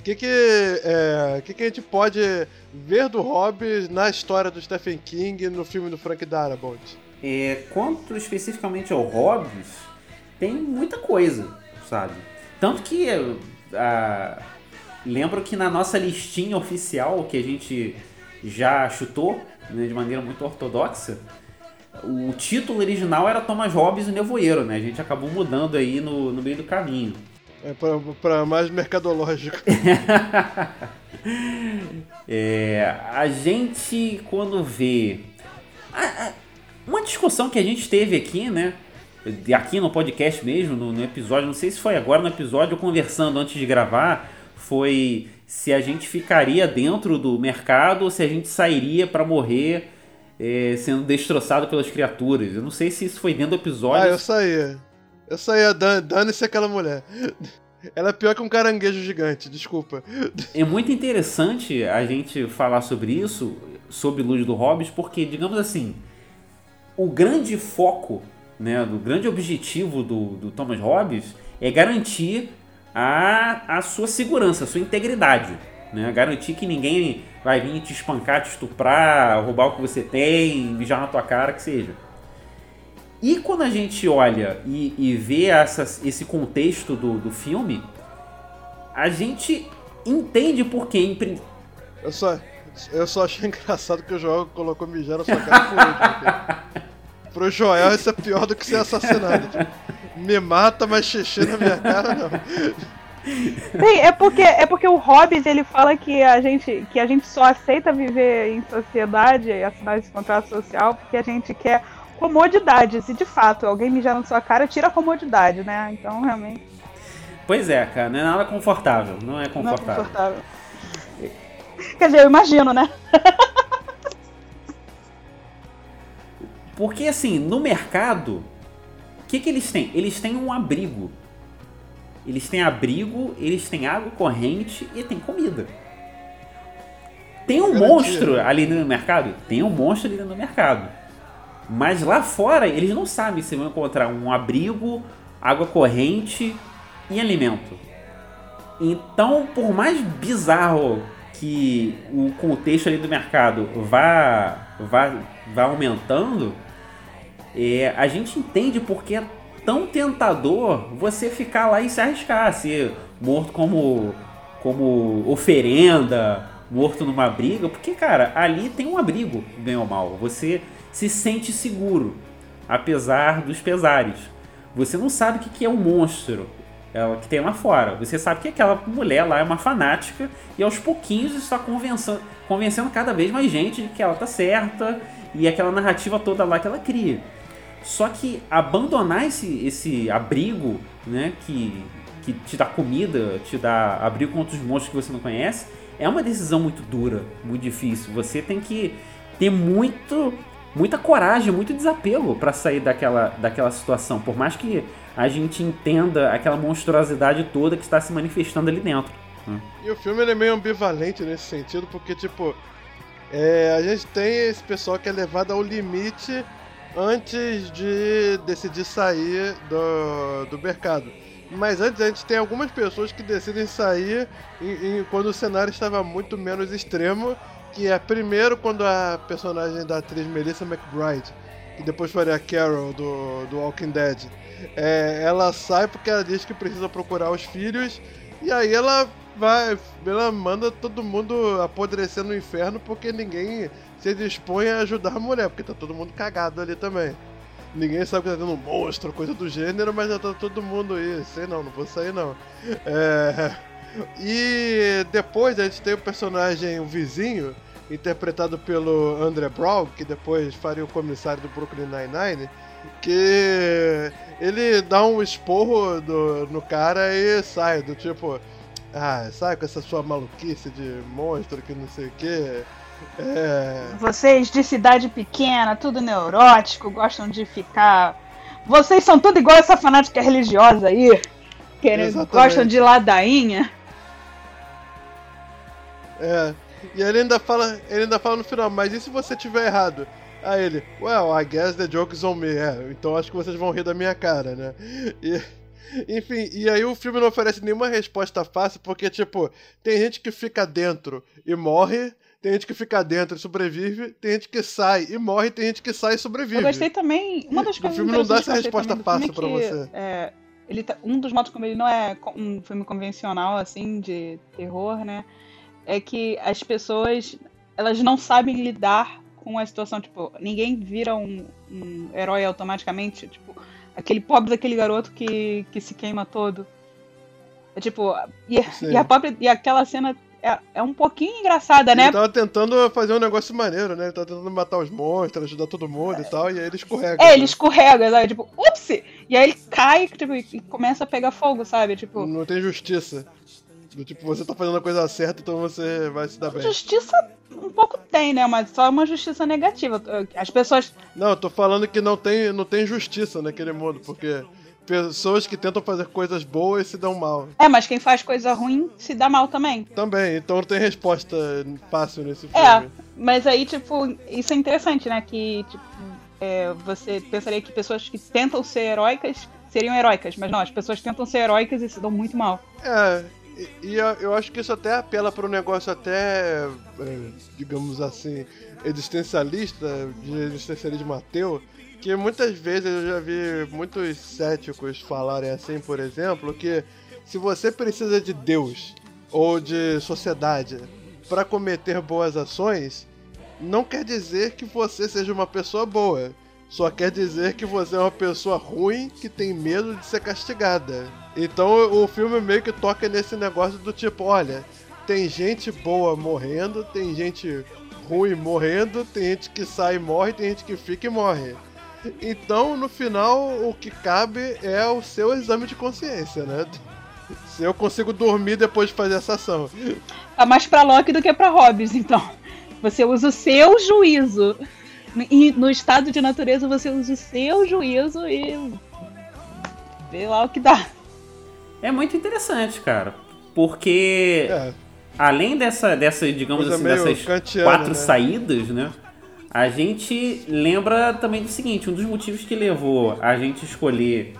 O que que, é, que, que a gente pode ver do Hobbes na história do Stephen King no filme do Frank Darabont? É, quanto especificamente ao Hobbes, tem muita coisa sabe? Tanto que uh, lembro que na nossa listinha oficial que a gente já chutou né, de maneira muito ortodoxa, o título original era Thomas Hobbes e o Nevoeiro, né? A gente acabou mudando aí no, no meio do caminho. É para mais mercadológico. [laughs] é, a gente, quando vê. A, a, uma discussão que a gente teve aqui, né? Aqui no podcast mesmo, no, no, episódio, não sei se foi agora no episódio, conversando antes de gravar, foi se a gente ficaria dentro do mercado ou se a gente sairia para morrer é, sendo destroçado pelas criaturas. Eu não sei se isso foi dentro do episódio. Ah, eu saía. Eu saía, dane-se aquela mulher. [laughs] Ela é pior que um caranguejo gigante, desculpa. [laughs] É muito interessante a gente falar sobre isso, sobre Luz do Hobbes, porque, digamos assim, o grande foco né, do grande objetivo do, do Thomas Hobbes é garantir a, a sua segurança, a sua integridade. Né? Garantir que ninguém vai vir te espancar, te estuprar, roubar o que você tem, mijar na tua cara, que seja. E quando a gente olha e, e vê esse contexto do, do filme, a gente entende por que. Eu só, eu só achei [laughs] engraçado que o João colocou mijar na sua cara por último. [laughs] Pro Joel isso é pior do que ser assassinado. Me mata, mas xixi na minha cara não. Sim, é porque, é porque o Hobbes ele fala que a, gente, que a gente só aceita viver em sociedade e assinar esse contrato social porque a gente quer comodidade. Se de fato alguém mijar na sua cara, tira a comodidade, né? Então realmente. Pois é, cara, não é nada confortável. Não é confortável. Não é confortável. Quer dizer, eu imagino, né? [laughs] Porque assim, no mercado, o que, que eles têm? Eles têm um abrigo. Eles têm abrigo, eles têm água corrente e tem comida. Tem um monstro ali no mercado? Tem um monstro ali no mercado. Mas lá fora, eles não sabem se vão encontrar um abrigo, água corrente e alimento. Então, por mais bizarro que o contexto ali do mercado vá, vá, vá aumentando, é, a gente entende porque é tão tentador você ficar lá e se arriscar, ser morto como, como oferenda, morto numa briga, porque, cara, ali tem um abrigo, bem ou mal. Você se sente seguro, apesar dos pesares. Você não sabe o que é um monstro é, que tem lá fora. Você sabe que aquela mulher lá é uma fanática e aos pouquinhos está convencendo, convencendo cada vez mais gente de que ela tá certa e aquela narrativa toda lá que ela cria. Só que abandonar esse, esse abrigo, né, que, que te dá comida, te dá abrigo contra os monstros que você não conhece, é uma decisão muito dura, muito difícil. Você tem que ter muito, muita coragem, muito desapego para sair daquela, daquela situação, por mais que a gente entenda aquela monstruosidade toda que está se manifestando ali dentro. Né? E o filme é meio ambivalente nesse sentido, porque, tipo, é, a gente tem esse pessoal que é levado ao limite antes de decidir sair do, do mercado. Mas antes a gente tem algumas pessoas que decidem sair em, em, quando o cenário estava muito menos extremo, que é primeiro quando a personagem da atriz Melissa McBride, que depois faria a Carol do, do Walking Dead, é, ela sai porque ela diz que precisa procurar os filhos, e aí ela vai, ela manda todo mundo apodrecer no inferno porque ninguém se dispõe a ajudar a mulher, porque tá todo mundo cagado ali também. Ninguém sabe que tá tendo um monstro, coisa do gênero, mas já tá todo mundo aí. Sei não, não vou sair não. É... E depois a gente tem o personagem, o vizinho, interpretado pelo André Brown, que depois faria o comissário do Brooklyn Nine-Nine, que ele dá um esporro do, no cara e sai, do tipo, ah, sai com essa sua maluquice de monstro que não sei o que. É... Vocês de cidade pequena, tudo neurótico, gostam de ficar. Vocês são tudo igual essa fanática religiosa aí, querendo, gostam de ladainha. É. E ele ainda fala, ele ainda fala no final, mas e se você tiver errado? Aí ele, well, I guess the joke is on me. É, então acho que vocês vão rir da minha cara, né? E, enfim, e aí o filme não oferece nenhuma resposta fácil, porque, tipo, tem gente que fica dentro e morre, tem gente que fica dentro e sobrevive, tem gente que sai e morre, tem gente que sai e sobrevive. Eu gostei também. Uma das coisas O filme não dá essa resposta fácil para você. É, ele tá, um dos modos como ele não é um filme convencional, assim, de terror, né? É que as pessoas elas não sabem lidar com a situação, tipo, ninguém vira um, um herói automaticamente, tipo, aquele pobre daquele garoto que, que se queima todo. É tipo, e, e a pobre, e aquela cena é, é um pouquinho engraçada, né? Ele tava tentando fazer um negócio maneiro, né? Ele tava tentando matar os monstros, ajudar todo mundo e tal, e aí ele escorrega. É, né? ele escorrega, sabe? Tipo, ups! E aí ele cai tipo, e começa a pegar fogo, sabe? Tipo. Não tem justiça. Tipo, você tá fazendo a coisa certa, então você vai se dar bem. Justiça um pouco tem, né? Mas só uma justiça negativa. As pessoas. Não, eu tô falando que não tem, não tem justiça naquele mundo, porque pessoas que tentam fazer coisas boas se dão mal. É, mas quem faz coisa ruim se dá mal também. Também, então não tem resposta fácil nesse filme. É, mas aí, tipo, isso é interessante, né? Que, tipo, é, você pensaria que pessoas que tentam ser heróicas seriam heróicas, mas não, as pessoas tentam ser heróicas e se dão muito mal. É, e, eu acho que isso até apela para um negócio até, é, digamos assim, existencialista, de existencialismo ateu, que muitas vezes eu já vi muitos céticos falarem assim, por exemplo, que se você precisa de Deus ou de sociedade para cometer boas ações, não quer dizer que você seja uma pessoa boa. Só quer dizer que você é uma pessoa ruim que tem medo de ser castigada. Então o filme meio que toca nesse negócio do tipo, olha, tem gente boa morrendo, tem gente ruim morrendo, tem gente que sai e morre, tem gente que fica e morre. Então, no final, o que cabe é o seu exame de consciência, né? [laughs] Se eu consigo dormir depois de fazer essa ação. Tá mais pra Loki do que pra Hobbes, então. Você usa o seu juízo. E no estado de natureza você usa o seu juízo e vê lá o que dá. É muito interessante, cara. Porque é. além dessa, dessa digamos Coisa assim, dessas kantiana, quatro né? saídas, né? A gente lembra também do seguinte, um dos motivos que levou a gente escolher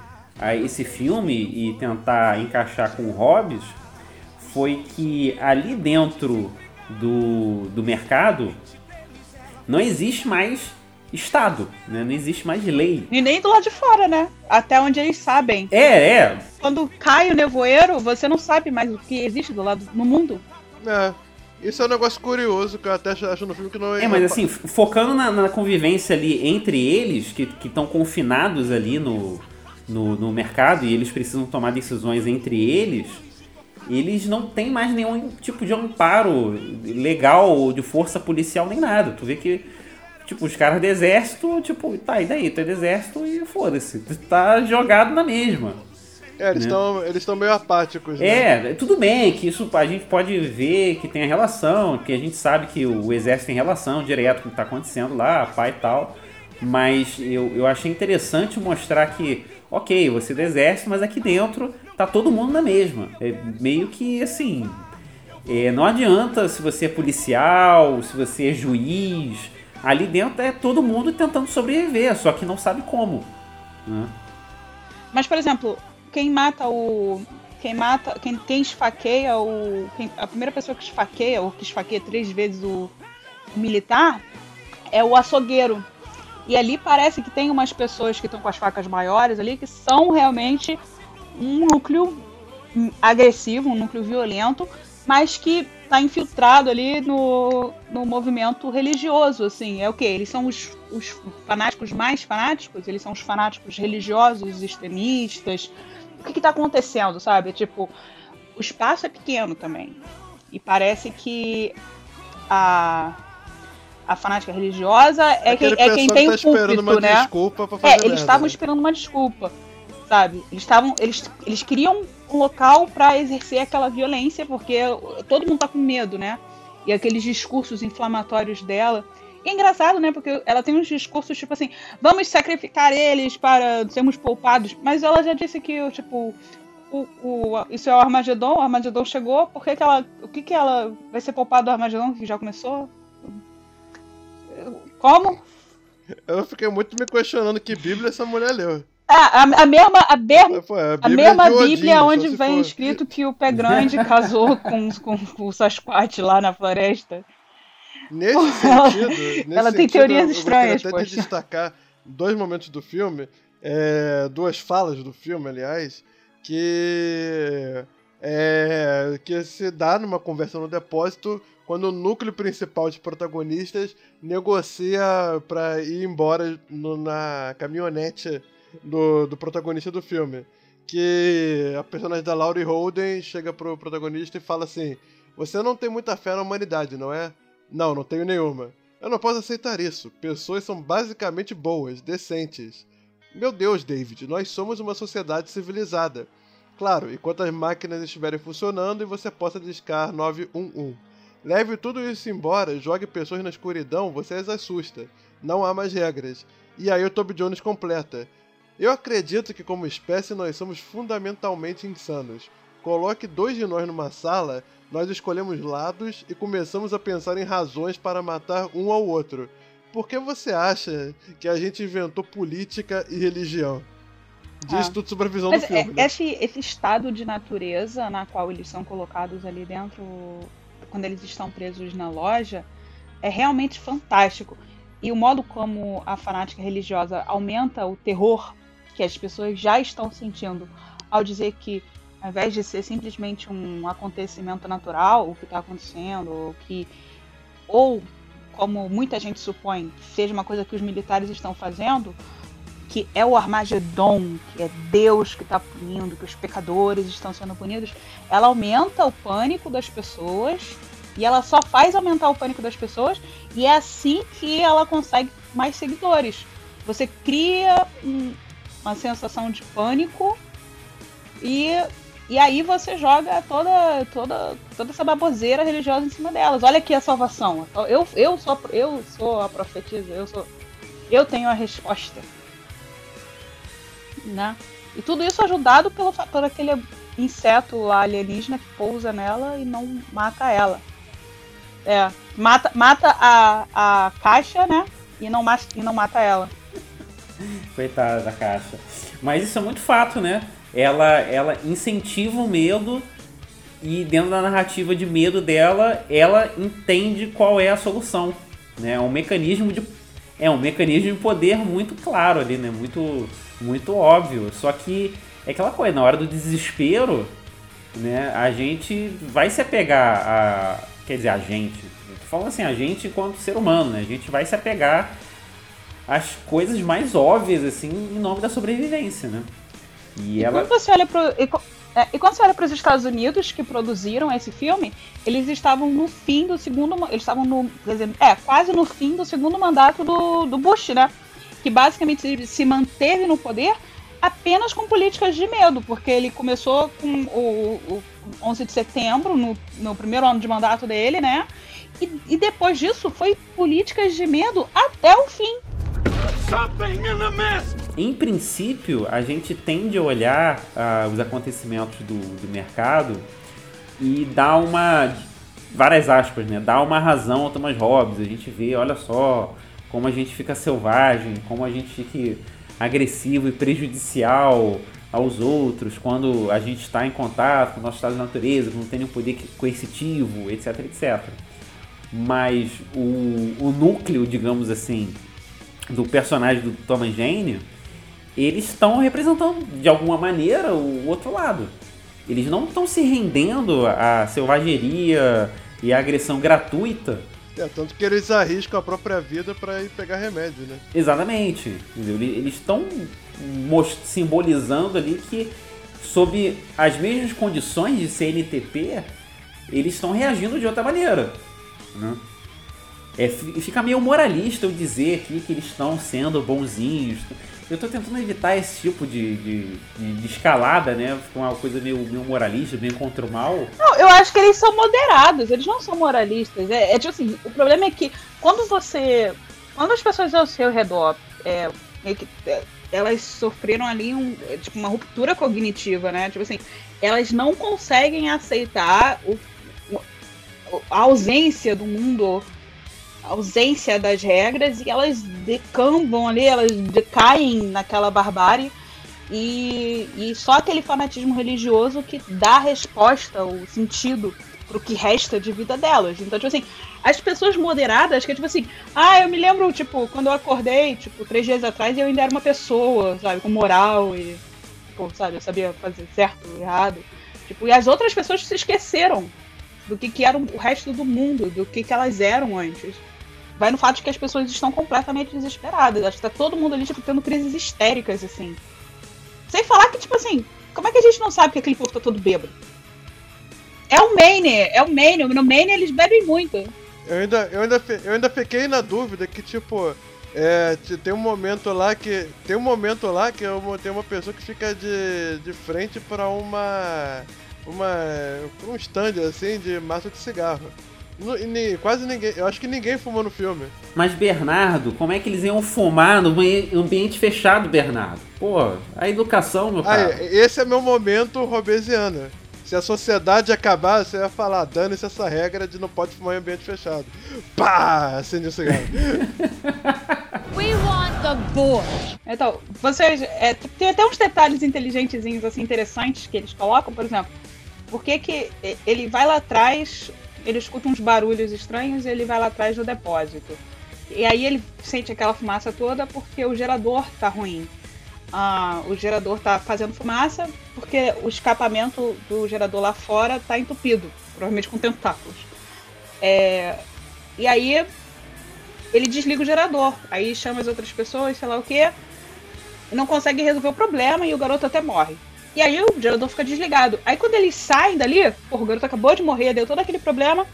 esse filme e tentar encaixar com o Hobbes foi que ali dentro do, do mercado, não existe mais Estado, né? Não existe mais lei. E nem do lado de fora, né? Até onde eles sabem. É, é. Quando cai o nevoeiro, você não sabe mais o que existe do lado no mundo. É. Isso é um negócio curioso que eu até acho no filme que não é. É, mas assim, focando na, na convivência ali entre eles, que estão confinados ali no, no, no mercado e eles precisam tomar decisões entre eles, eles não têm mais nenhum tipo de amparo legal ou de força policial nem nada. Tu vê que Tipo, os caras do exército, tipo, tá, e daí? Tu é do exército e foda-se. Tu tá jogado na mesma. É, eles estão né? eles meio apáticos, né? É, tudo bem que isso a gente pode ver que tem a relação, que a gente sabe que o exército tem relação direto com o que tá acontecendo lá, pai e tal. Mas eu, eu achei interessante mostrar que, ok, você é do exército, mas aqui dentro tá todo mundo na mesma. É meio que assim. É, não adianta se você é policial, se você é juiz, Ali dentro é todo mundo tentando sobreviver, só que não sabe como. Né? Mas, por exemplo, quem mata o. Quem mata. Quem, quem esfaqueia o. Quem, a primeira pessoa que esfaqueia, ou que esfaqueia três vezes o, o militar, é o açougueiro. E ali parece que tem umas pessoas que estão com as facas maiores ali que são realmente um núcleo agressivo, um núcleo violento, mas que está infiltrado ali no, no movimento religioso, assim. É o que? Eles são os, os fanáticos mais fanáticos? Eles são os fanáticos religiosos, extremistas? O que está acontecendo, sabe? Tipo, o espaço é pequeno também. E parece que a, a fanática religiosa é, quem, é quem tem tá o púlpito, né? é, eles estavam esperando uma desculpa, sabe? Eles estavam, eles, eles queriam um local para exercer aquela violência, porque todo mundo tá com medo, né? E aqueles discursos inflamatórios dela. E é engraçado, né? Porque ela tem uns discursos tipo assim: vamos sacrificar eles para sermos poupados. Mas ela já disse que, tipo, o, o, isso é o Armagedon, o Armagedon chegou, por que, que ela. O que, que ela vai ser poupado do Armagedon que já começou? Como? Eu fiquei muito me questionando que Bíblia essa mulher leu. Ah, a, a, mesma, a, berma, Pô, a, a mesma Bíblia onde vem for. escrito que o pé grande casou com, com, com o Sasquatch lá na floresta. Nesse sentido, nesse ela tem teorias estranhas. Eu até de destacar dois momentos do filme, é, duas falas do filme, aliás, que é, que se dá numa conversa no depósito quando o núcleo principal de protagonistas negocia para ir embora no, na caminhonete do, do protagonista do filme. Que a personagem da Laurie Holden chega pro protagonista e fala assim: Você não tem muita fé na humanidade, não é? Não, não tenho nenhuma. Eu não posso aceitar isso. Pessoas são basicamente boas, decentes. Meu Deus, David, nós somos uma sociedade civilizada. Claro, enquanto as máquinas estiverem funcionando e você possa discar 911. Leve tudo isso embora, jogue pessoas na escuridão, você as assusta. Não há mais regras. E aí o Toby Jones completa. Eu acredito que, como espécie, nós somos fundamentalmente insanos. Coloque dois de nós numa sala, nós escolhemos lados e começamos a pensar em razões para matar um ao outro. Por que você acha que a gente inventou política e religião? Diz ah. tudo sobre a visão Mas do filme. É, esse, esse estado de natureza na qual eles são colocados ali dentro, quando eles estão presos na loja, é realmente fantástico. E o modo como a fanática religiosa aumenta o terror que as pessoas já estão sentindo ao dizer que, ao invés de ser simplesmente um acontecimento natural, o que está acontecendo, ou que, ou como muita gente supõe, seja uma coisa que os militares estão fazendo, que é o Armagedon, que é Deus que está punindo, que os pecadores estão sendo punidos, ela aumenta o pânico das pessoas e ela só faz aumentar o pânico das pessoas e é assim que ela consegue mais seguidores. Você cria um, uma sensação de pânico e, e aí você joga toda, toda, toda essa baboseira religiosa em cima delas. Olha aqui a salvação. Eu, eu, sou, eu sou a profetisa, eu sou. Eu tenho a resposta. Né? E tudo isso ajudado pelo, por aquele inseto lá alienígena que pousa nela e não mata ela. É, mata, mata a, a caixa, né? E não, e não mata ela. Coitada da caixa. Mas isso é muito fato, né? Ela, ela incentiva o medo e dentro da narrativa de medo dela, ela entende qual é a solução. Né? É um mecanismo de é um mecanismo de poder muito claro ali, né? Muito muito óbvio. Só que é aquela coisa, na hora do desespero, né, a gente vai se apegar a quer dizer, a gente, falando assim, a gente enquanto ser humano, né? A gente vai se apegar às coisas mais óbvias assim em nome da sobrevivência, né? E, e ela... quando você olha pro é, e quando você olha para os Estados Unidos que produziram esse filme, eles estavam no fim do segundo. Eles estavam no. Dizer, é, quase no fim do segundo mandato do, do Bush, né? Que basicamente se manteve no poder apenas com políticas de medo, porque ele começou com o, o 11 de setembro, no, no primeiro ano de mandato dele, né? E, e depois disso foi políticas de medo até o fim. Something in the mist! Em princípio, a gente tende a olhar uh, os acontecimentos do, do mercado e dar uma. várias aspas, né? Dar uma razão ao Thomas Hobbes. A gente vê, olha só, como a gente fica selvagem, como a gente fica agressivo e prejudicial aos outros quando a gente está em contato com o nosso estado de natureza, quando tem um poder coercitivo, etc, etc. Mas o, o núcleo, digamos assim, do personagem do Thomas Jane eles estão representando de alguma maneira o outro lado. Eles não estão se rendendo à selvageria e à agressão gratuita. É, tanto que eles arriscam a própria vida para ir pegar remédio, né? Exatamente. Eles estão simbolizando ali que, sob as mesmas condições de CNTP, eles estão reagindo de outra maneira. Né? É, fica meio moralista eu dizer aqui que eles estão sendo bonzinhos. Eu tô tentando evitar esse tipo de, de, de, escalada, né? Fica uma coisa meio, meio moralista, meio contra o mal. Não, eu acho que eles são moderados, eles não são moralistas. É, é tipo assim, o problema é que quando você. Quando as pessoas ao seu redor é, é, elas sofreram ali um, é, tipo, uma ruptura cognitiva, né? Tipo assim, elas não conseguem aceitar o, a ausência do mundo ausência das regras e elas decambam ali, elas decaem naquela barbárie. E, e só aquele fanatismo religioso que dá resposta, o sentido pro que resta de vida delas. Então, tipo assim, as pessoas moderadas, que é tipo assim, ah, eu me lembro, tipo, quando eu acordei, tipo, três dias atrás, eu ainda era uma pessoa, sabe, com moral e, tipo, sabe, eu sabia fazer certo, errado. Tipo, e as outras pessoas se esqueceram do que, que era o resto do mundo, do que, que elas eram antes vai no fato de que as pessoas estão completamente desesperadas. Acho que tá todo mundo ali, tipo, tendo crises histéricas, assim. Sem falar que, tipo assim, como é que a gente não sabe que aquele povo tá todo bêbado? É o Maine, é o Maine. No Maine eles bebem muito. Eu ainda, eu ainda, eu ainda fiquei na dúvida que, tipo, é, tem um momento lá que. Tem um momento lá que eu, tem uma pessoa que fica de, de frente para uma. Uma. um stand assim de massa de cigarro quase ninguém. Eu acho que ninguém fumou no filme. Mas Bernardo, como é que eles iam fumar no ambiente fechado, Bernardo? Pô, a educação, meu cara. Ah, esse é meu momento robesiano. Se a sociedade acabar, você vai falar, dane-se essa regra de não pode fumar em ambiente fechado. Pá! Acende o cigarro. [laughs] We want the board. Então, vocês. É, tem até uns detalhes inteligentezinhos, assim, interessantes que eles colocam, por exemplo. Por que, que ele vai lá atrás ele escuta uns barulhos estranhos e ele vai lá atrás do depósito. E aí ele sente aquela fumaça toda porque o gerador tá ruim. Ah, o gerador tá fazendo fumaça porque o escapamento do gerador lá fora tá entupido, provavelmente com tentáculos. É, e aí ele desliga o gerador, aí chama as outras pessoas, sei lá o que, não consegue resolver o problema e o garoto até morre. E aí o gerador fica desligado. Aí quando eles saem dali, o garoto acabou de morrer, deu todo aquele problema.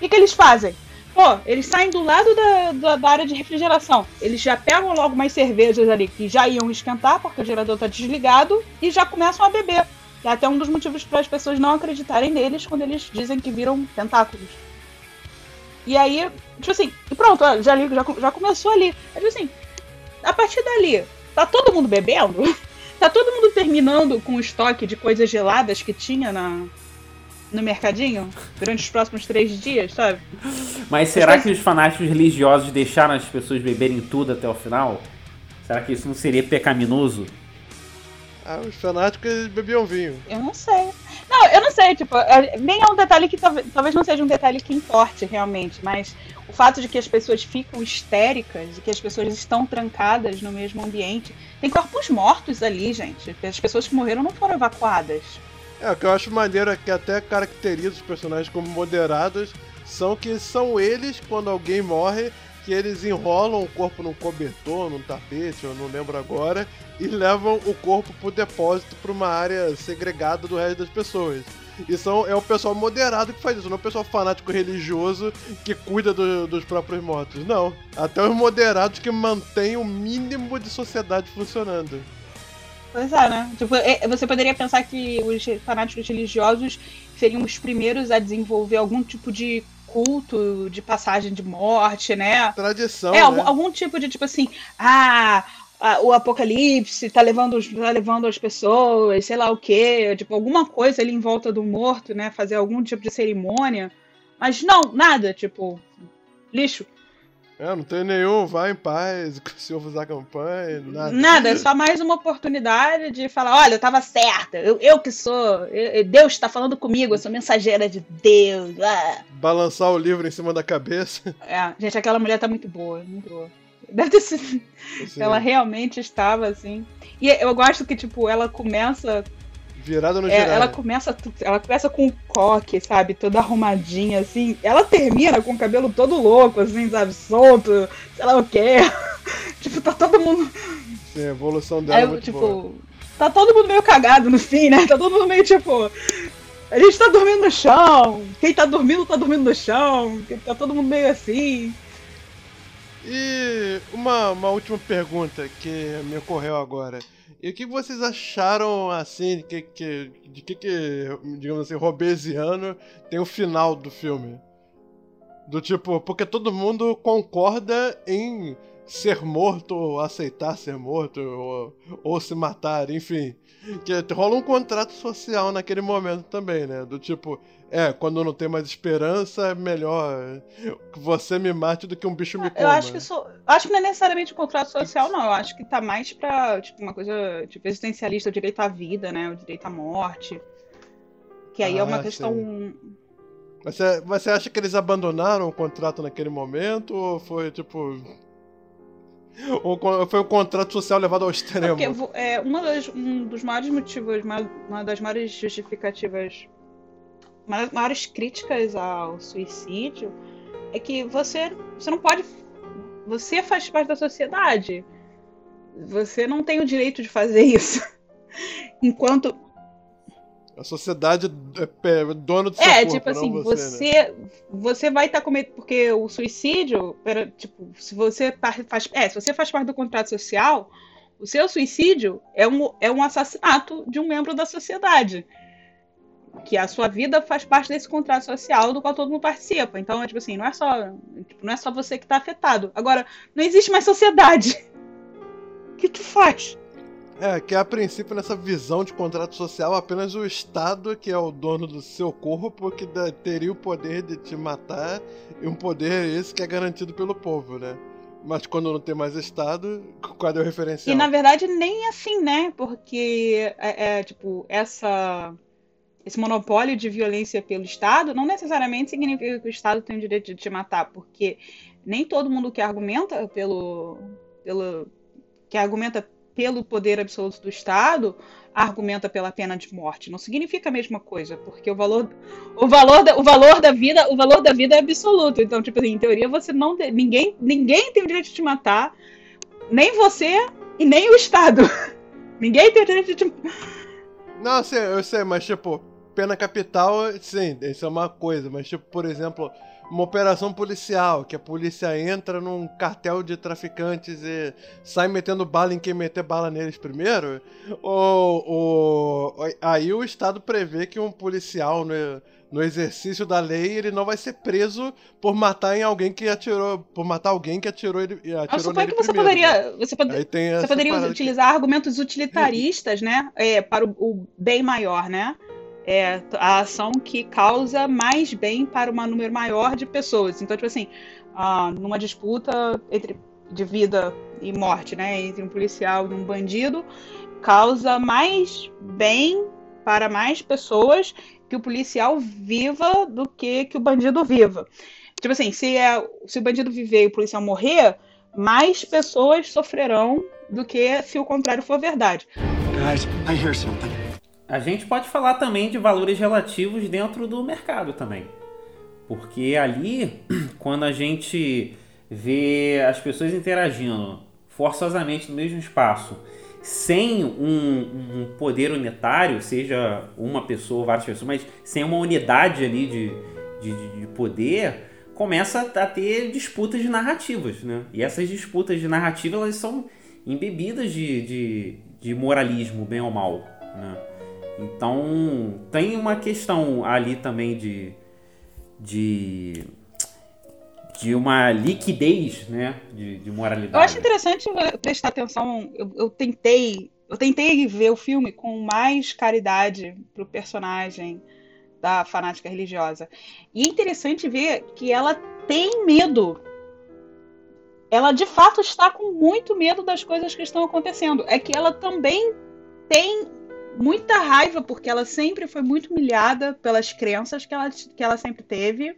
O que eles fazem? Pô, eles saem do lado da, da, da, área de refrigeração. Eles já pegam logo mais cervejas ali que já iam esquentar, porque o gerador tá desligado, e já começam a beber. É até um dos motivos para as pessoas não acreditarem neles quando eles dizem que viram tentáculos. E aí, tipo assim, e pronto, já, já, já começou ali. É tipo assim, a partir dali, tá todo mundo bebendo? [laughs] Tá todo mundo terminando com o estoque de coisas geladas que tinha na, no mercadinho durante os próximos três dias, sabe? Mas será que os fanáticos religiosos deixaram as pessoas beberem tudo até o final? Será que isso não seria pecaminoso? Ah, os fanáticos bebiam vinho. Eu não sei. Não, eu não sei, tipo, é, nem é um detalhe que talvez, não seja um detalhe que importe realmente, mas o fato de que as pessoas ficam histéricas e que as pessoas estão trancadas no mesmo ambiente. Tem corpos mortos ali, gente. As pessoas que morreram não foram evacuadas. É, o que eu acho maneiro é que até caracteriza os personagens como moderados são que são eles, quando alguém morre, que eles enrolam o corpo num cobertor, num tapete, eu não lembro agora, e levam o corpo pro depósito para uma área segregada do resto das pessoas. E são, é o pessoal moderado que faz isso, não é o pessoal fanático religioso que cuida do, dos próprios mortos. Não. Até os moderados que mantêm o mínimo de sociedade funcionando. Pois é, né? Tipo, é, você poderia pensar que os fanáticos religiosos seriam os primeiros a desenvolver algum tipo de culto de passagem de morte, né? Tradição. É, né? algum, algum tipo de tipo assim, ah, o apocalipse tá levando, tá levando as pessoas, sei lá o quê, tipo, alguma coisa ali em volta do morto, né? Fazer algum tipo de cerimônia. Mas não, nada, tipo, lixo. É, não tem nenhum, vai em paz, [laughs] que o senhor usar campanha, nada. Nada, é só mais uma oportunidade de falar, olha, eu tava certa, eu, eu que sou, eu, Deus está falando comigo, eu sou mensageira de Deus. Ah. Balançar o livro em cima da cabeça. [laughs] É, gente, aquela mulher tá muito boa, muito boa. Deve ter sido. Ela realmente estava assim. E eu gosto que, tipo, ela começa Virada no é, Ela começa, ela começa com o coque, sabe? Toda arrumadinha, assim. Ela termina com o cabelo todo louco, assim, sabe? Solto, sei lá o quê. [laughs] tipo, tá todo mundo. Sim, a evolução dela. Aí, é muito tipo, boa. tá todo mundo meio cagado no fim, né? Tá todo mundo meio tipo. A gente tá dormindo no chão. Quem tá dormindo, tá dormindo no chão. Tá todo mundo meio assim. E uma, uma última pergunta que me ocorreu agora. E o que vocês acharam, assim, de que, que, de que, que digamos assim, robesiano tem o final do filme? Do tipo, porque todo mundo concorda em ser morto, ou aceitar ser morto, ou, ou se matar, enfim. Que rola um contrato social naquele momento também, né? Do tipo, é, quando não tem mais esperança, é melhor que você me mate do que um bicho me coma. Eu acho que isso. Acho que não é necessariamente um contrato social, não. Eu acho que tá mais pra, tipo, uma coisa, tipo, existencialista, o direito à vida, né? O direito à morte. Que aí ah, é uma ah, questão. Sim. Você, você acha que eles abandonaram o contrato naquele momento? Ou foi, tipo. Foi o contrato social levado ao extremo? É porque, é, uma das, um dos maiores motivos, uma, das maiores justificativas maiores críticas ao suicídio é que você, você não pode. Você faz parte da sociedade. Você não tem o direito de fazer isso. [laughs] Enquanto. A sociedade é dono do seu É, corpo, tipo assim, você, você, né? você vai estar tá cometendo. Porque o suicídio, tipo, se você tá, faz. É, se você faz parte do contrato social, o seu suicídio é um, é um assassinato de um membro da sociedade que a sua vida faz parte desse contrato social do qual todo mundo participa. Então, é tipo assim, não é só, tipo, não é só você que está afetado. Agora, não existe mais sociedade. [laughs] O que tu faz? É, que a princípio, nessa visão de contrato social, apenas o Estado que é o dono do seu corpo que teria o poder de te matar, e um poder esse que é garantido pelo povo, né? Mas quando não tem mais Estado, qual é o referencial? E na verdade, nem assim, né? Porque, é, é tipo, essa esse monopólio de violência pelo Estado não necessariamente significa que o Estado tem o direito de te matar, porque nem todo mundo que argumenta pelo, pelo que argumenta pelo poder absoluto do Estado argumenta pela pena de morte. Não significa a mesma coisa, porque o valor, o valor, da, o valor da vida, o valor da vida é absoluto. Então, tipo assim, em teoria você não tem, ninguém, ninguém tem o direito de te matar, nem você e nem o Estado. [laughs] ninguém tem o direito de te Não, sei, eu sei, mas tipo, pena capital, sim, isso é uma coisa, mas tipo, por exemplo, uma operação policial, que a polícia entra num cartel de traficantes e sai metendo bala em quem meter bala neles primeiro, ou, ou aí o Estado prevê que um policial no, no exercício da lei ele não vai ser preso por matar em alguém que atirou, por matar alguém que atirou ele atirou Eu suponho que você primeiro, poderia, você, pode, você poderia utilizar que... argumentos utilitaristas, né, é, para o, o bem maior, né? É a ação que causa mais bem para um número maior de pessoas. Então, tipo assim, ah, numa disputa entre, de vida e morte, né, entre um policial e um bandido, causa mais bem para mais pessoas que o policial viva do que que o bandido viva. Tipo assim, se, é, se o bandido viver e o policial morrer, mais pessoas sofrerão do que se o contrário for verdade. Guys, I hear something. A gente pode falar também de valores relativos dentro do mercado também. Porque ali, [clears throat] quando a gente vê as pessoas interagindo forçosamente no mesmo espaço, sem um, um poder unitário, seja uma pessoa ou várias pessoas, mas sem uma unidade ali de, de, de poder, começa a ter disputas de narrativas, né? E essas disputas de narrativa elas são embebidas de, de, de moralismo, bem ou mal, né? Então tem uma questão ali também de, de, de uma liquidez, né? De, de moralidade. Eu acho interessante prestar atenção. Eu, eu tentei eu tentei ver o filme com mais caridade pro personagem da fanática religiosa. E é interessante ver que ela tem medo. Ela de fato está com muito medo das coisas que estão acontecendo. É que ela também tem muita raiva, porque ela sempre foi muito humilhada pelas crenças que ela, que ela sempre teve.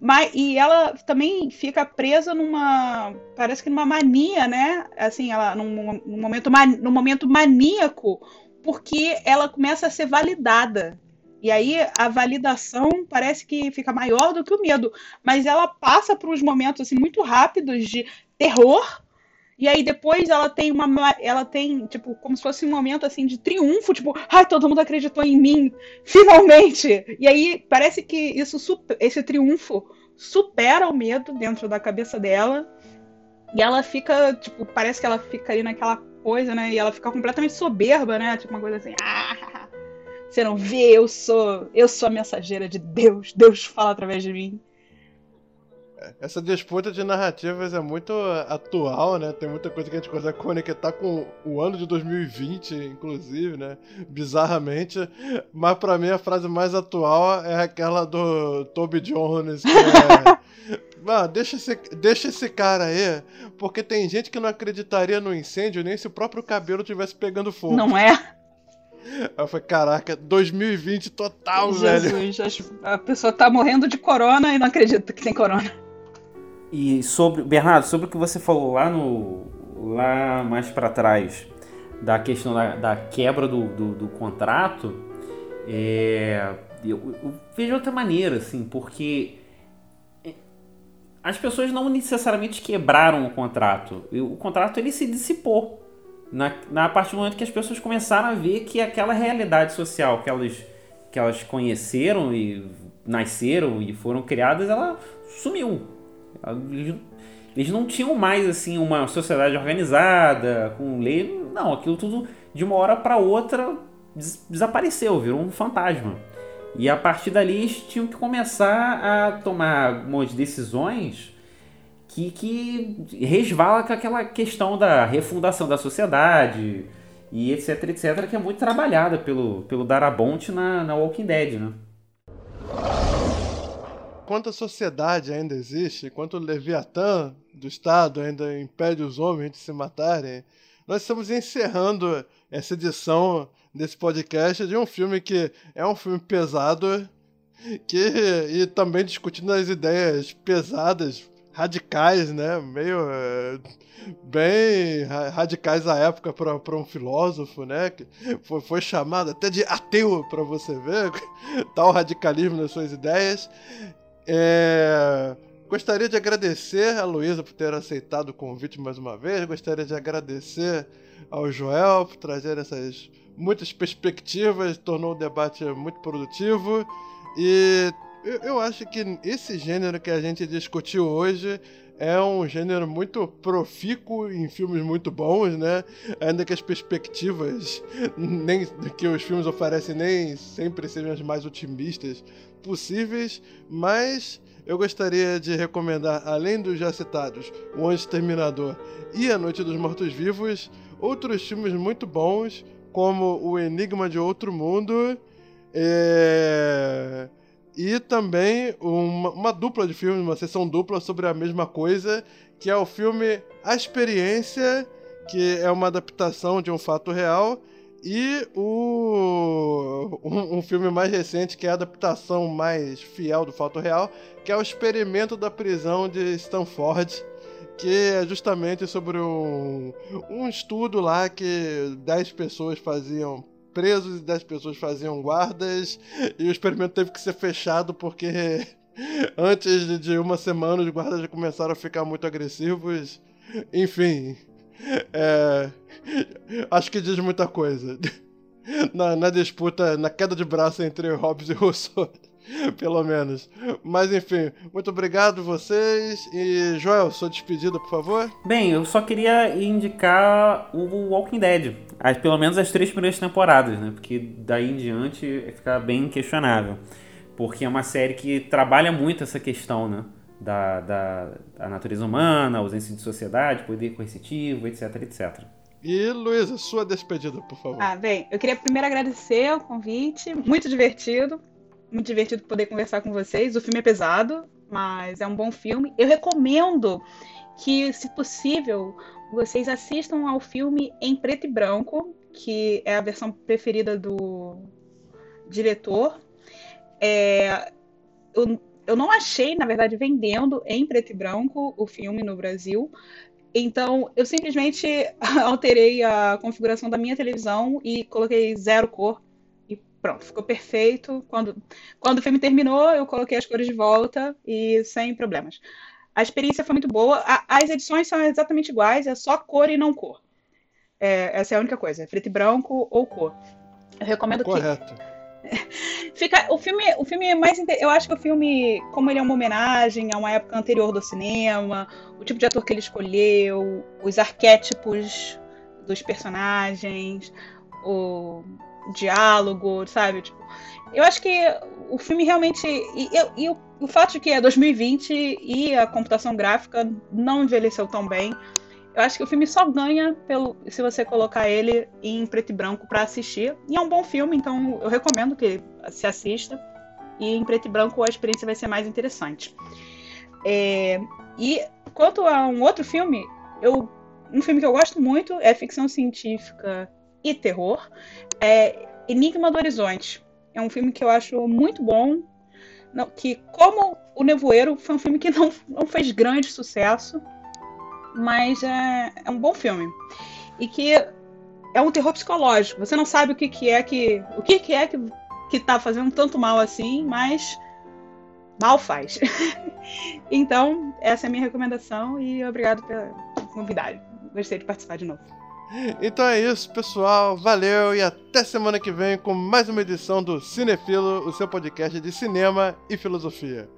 Mas, e ela também fica presa numa. Parece que numa mania, né? Assim, ela num, num momento, num momento maníaco, porque ela começa a ser validada e aí a validação parece que fica maior do que o medo, mas ela passa por uns momentos assim muito rápidos de terror. E aí depois ela tem uma ela tem tipo como se fosse um momento assim de triunfo, tipo, ai, todo mundo acreditou em mim, finalmente. E aí parece que isso esse triunfo supera o medo dentro da cabeça dela. E ela fica, tipo, parece que ela fica ali naquela coisa, né? E ela fica completamente soberba, né? Tipo uma coisa assim, ah, você não vê, eu sou, eu sou a mensageira de Deus. Deus fala através de mim. Essa disputa de narrativas é muito atual, né? Tem muita coisa que a gente consegue conectar com o ano de 2020, inclusive, né? Bizarramente. Mas para mim a frase mais atual é aquela do Toby Jones, que é. [laughs] Mano, deixa esse, deixa esse cara aí, porque tem gente que não acreditaria no incêndio nem se o próprio cabelo tivesse pegando fogo. Não é? Eu falei, caraca, 2020 total, Jesus, velho. A pessoa tá morrendo de corona e não acredita que tem corona. E sobre, Bernardo, sobre o que você falou lá no. lá mais para trás, da questão da, da quebra do, do, do contrato, é, eu, eu vejo outra maneira, assim, porque as pessoas não necessariamente quebraram o contrato. O contrato ele se dissipou na, na partir do momento que as pessoas começaram a ver que aquela realidade social que elas, que elas conheceram e nasceram e foram criadas, ela sumiu. Eles não tinham mais assim uma sociedade organizada, com lei. Não, aquilo tudo de uma hora para outra des desapareceu, virou um fantasma. E a partir dali eles tinham que começar a tomar umas decisões que, que resvala com aquela questão da refundação da sociedade e etc, etc, que é muito trabalhada pelo, pelo Darabont na, na Walking Dead, né? Enquanto a sociedade ainda existe, enquanto o Leviatã do Estado ainda impede os homens de se matarem, nós estamos encerrando essa edição desse podcast de um filme que é um filme pesado que e também discutindo as ideias pesadas radicais, né? Meio é, bem radicais à época para um filósofo, né? Que foi, foi chamado até de ateu para você ver [laughs] tal radicalismo nas suas ideias. É, gostaria de agradecer a Luísa por ter aceitado o convite mais uma vez. Gostaria de agradecer ao Joel por trazer essas muitas perspectivas, tornou o debate muito produtivo e eu, acho que esse gênero que a gente discutiu hoje é um gênero muito profícuo em filmes muito bons, né? Ainda que as perspectivas nem que os filmes oferecem nem sempre sejam as mais otimistas possíveis, mas eu gostaria de recomendar, além dos já citados, O Anjo Terminador e A Noite dos Mortos-Vivos, outros filmes muito bons, como O Enigma de Outro Mundo. É e também uma, uma, dupla de filmes, uma sessão dupla sobre a mesma coisa, que é o filme A Experiência, que é uma adaptação de um fato real, E o um, um, filme mais recente, que é a adaptação mais fiel do fato real, que é o Experimento da Prisão de Stanford, que é justamente sobre um, um estudo lá que 10 pessoas faziam presos e 10 pessoas faziam guardas, e o experimento teve que ser fechado porque [laughs] antes de uma semana os guardas já começaram a ficar muito agressivos. Enfim, é, acho que diz muita coisa. [laughs] Na, na, disputa, na queda de braço entre Hobbes e Rousseau, [laughs] pelo menos. Mas enfim, muito obrigado vocês. E Joel, sua despedida, por favor. Bem, eu só queria indicar o Walking Dead. As, pelo menos as três primeiras temporadas, né? Porque daí em diante fica bem questionável. Porque é uma série que trabalha muito essa questão, né? Da, da, da natureza humana, ausência de sociedade, poder coercitivo, etc, etc. E, Luísa, sua despedida, por favor. Ah, bem, eu queria primeiro agradecer o convite, muito divertido, muito divertido poder conversar com vocês. O filme é pesado, mas é um bom filme. Eu recomendo que, se possível, vocês assistam ao filme em preto e branco, que é a versão preferida do diretor. É, eu eu não achei, na verdade, vendendo em preto e branco o filme no Brasil. Então, eu simplesmente [laughs] alterei a configuração da minha televisão e coloquei zero cor. E pronto, ficou perfeito. Quando, quando o filme terminou, eu coloquei as cores de volta e sem problemas. A experiência foi muito boa. A, as edições são exatamente iguais, é só cor e não cor. É, essa é a única coisa, é preto e branco ou cor. Eu recomendo Correto. que [laughs] Fica, o filme, o filme é mais eu acho que o filme, como ele é uma homenagem a uma época anterior do cinema, o tipo de ator que ele escolheu, os arquétipos dos personagens, o diálogo, sabe? Tipo, eu acho que o filme realmente e, e, e o, o fato de que é 2020 e a computação gráfica não envelheceu tão bem, eu acho que o filme só ganha pelo, se você colocar ele em preto e branco para assistir. E é um bom filme, então eu recomendo que se assista. E em preto e branco a experiência vai ser mais interessante. É, e quanto a um outro filme, eu, um filme que eu gosto muito é ficção científica e terror. É Enigma do Horizonte. É um filme que eu acho muito bom. Que, como O Nevoeiro, foi um filme que não, não fez grande sucesso mas é, é um bom filme. E que é um terror psicológico. Você não sabe o que, que é que. O que, que é que, que tá fazendo tanto mal assim, mas mal faz. [laughs] então, essa é a minha recomendação e obrigado pela convidar. Gostei de participar de novo. Então é isso, pessoal. Valeu e até semana que vem com mais uma edição do Cinefilo, o seu podcast de cinema e filosofia.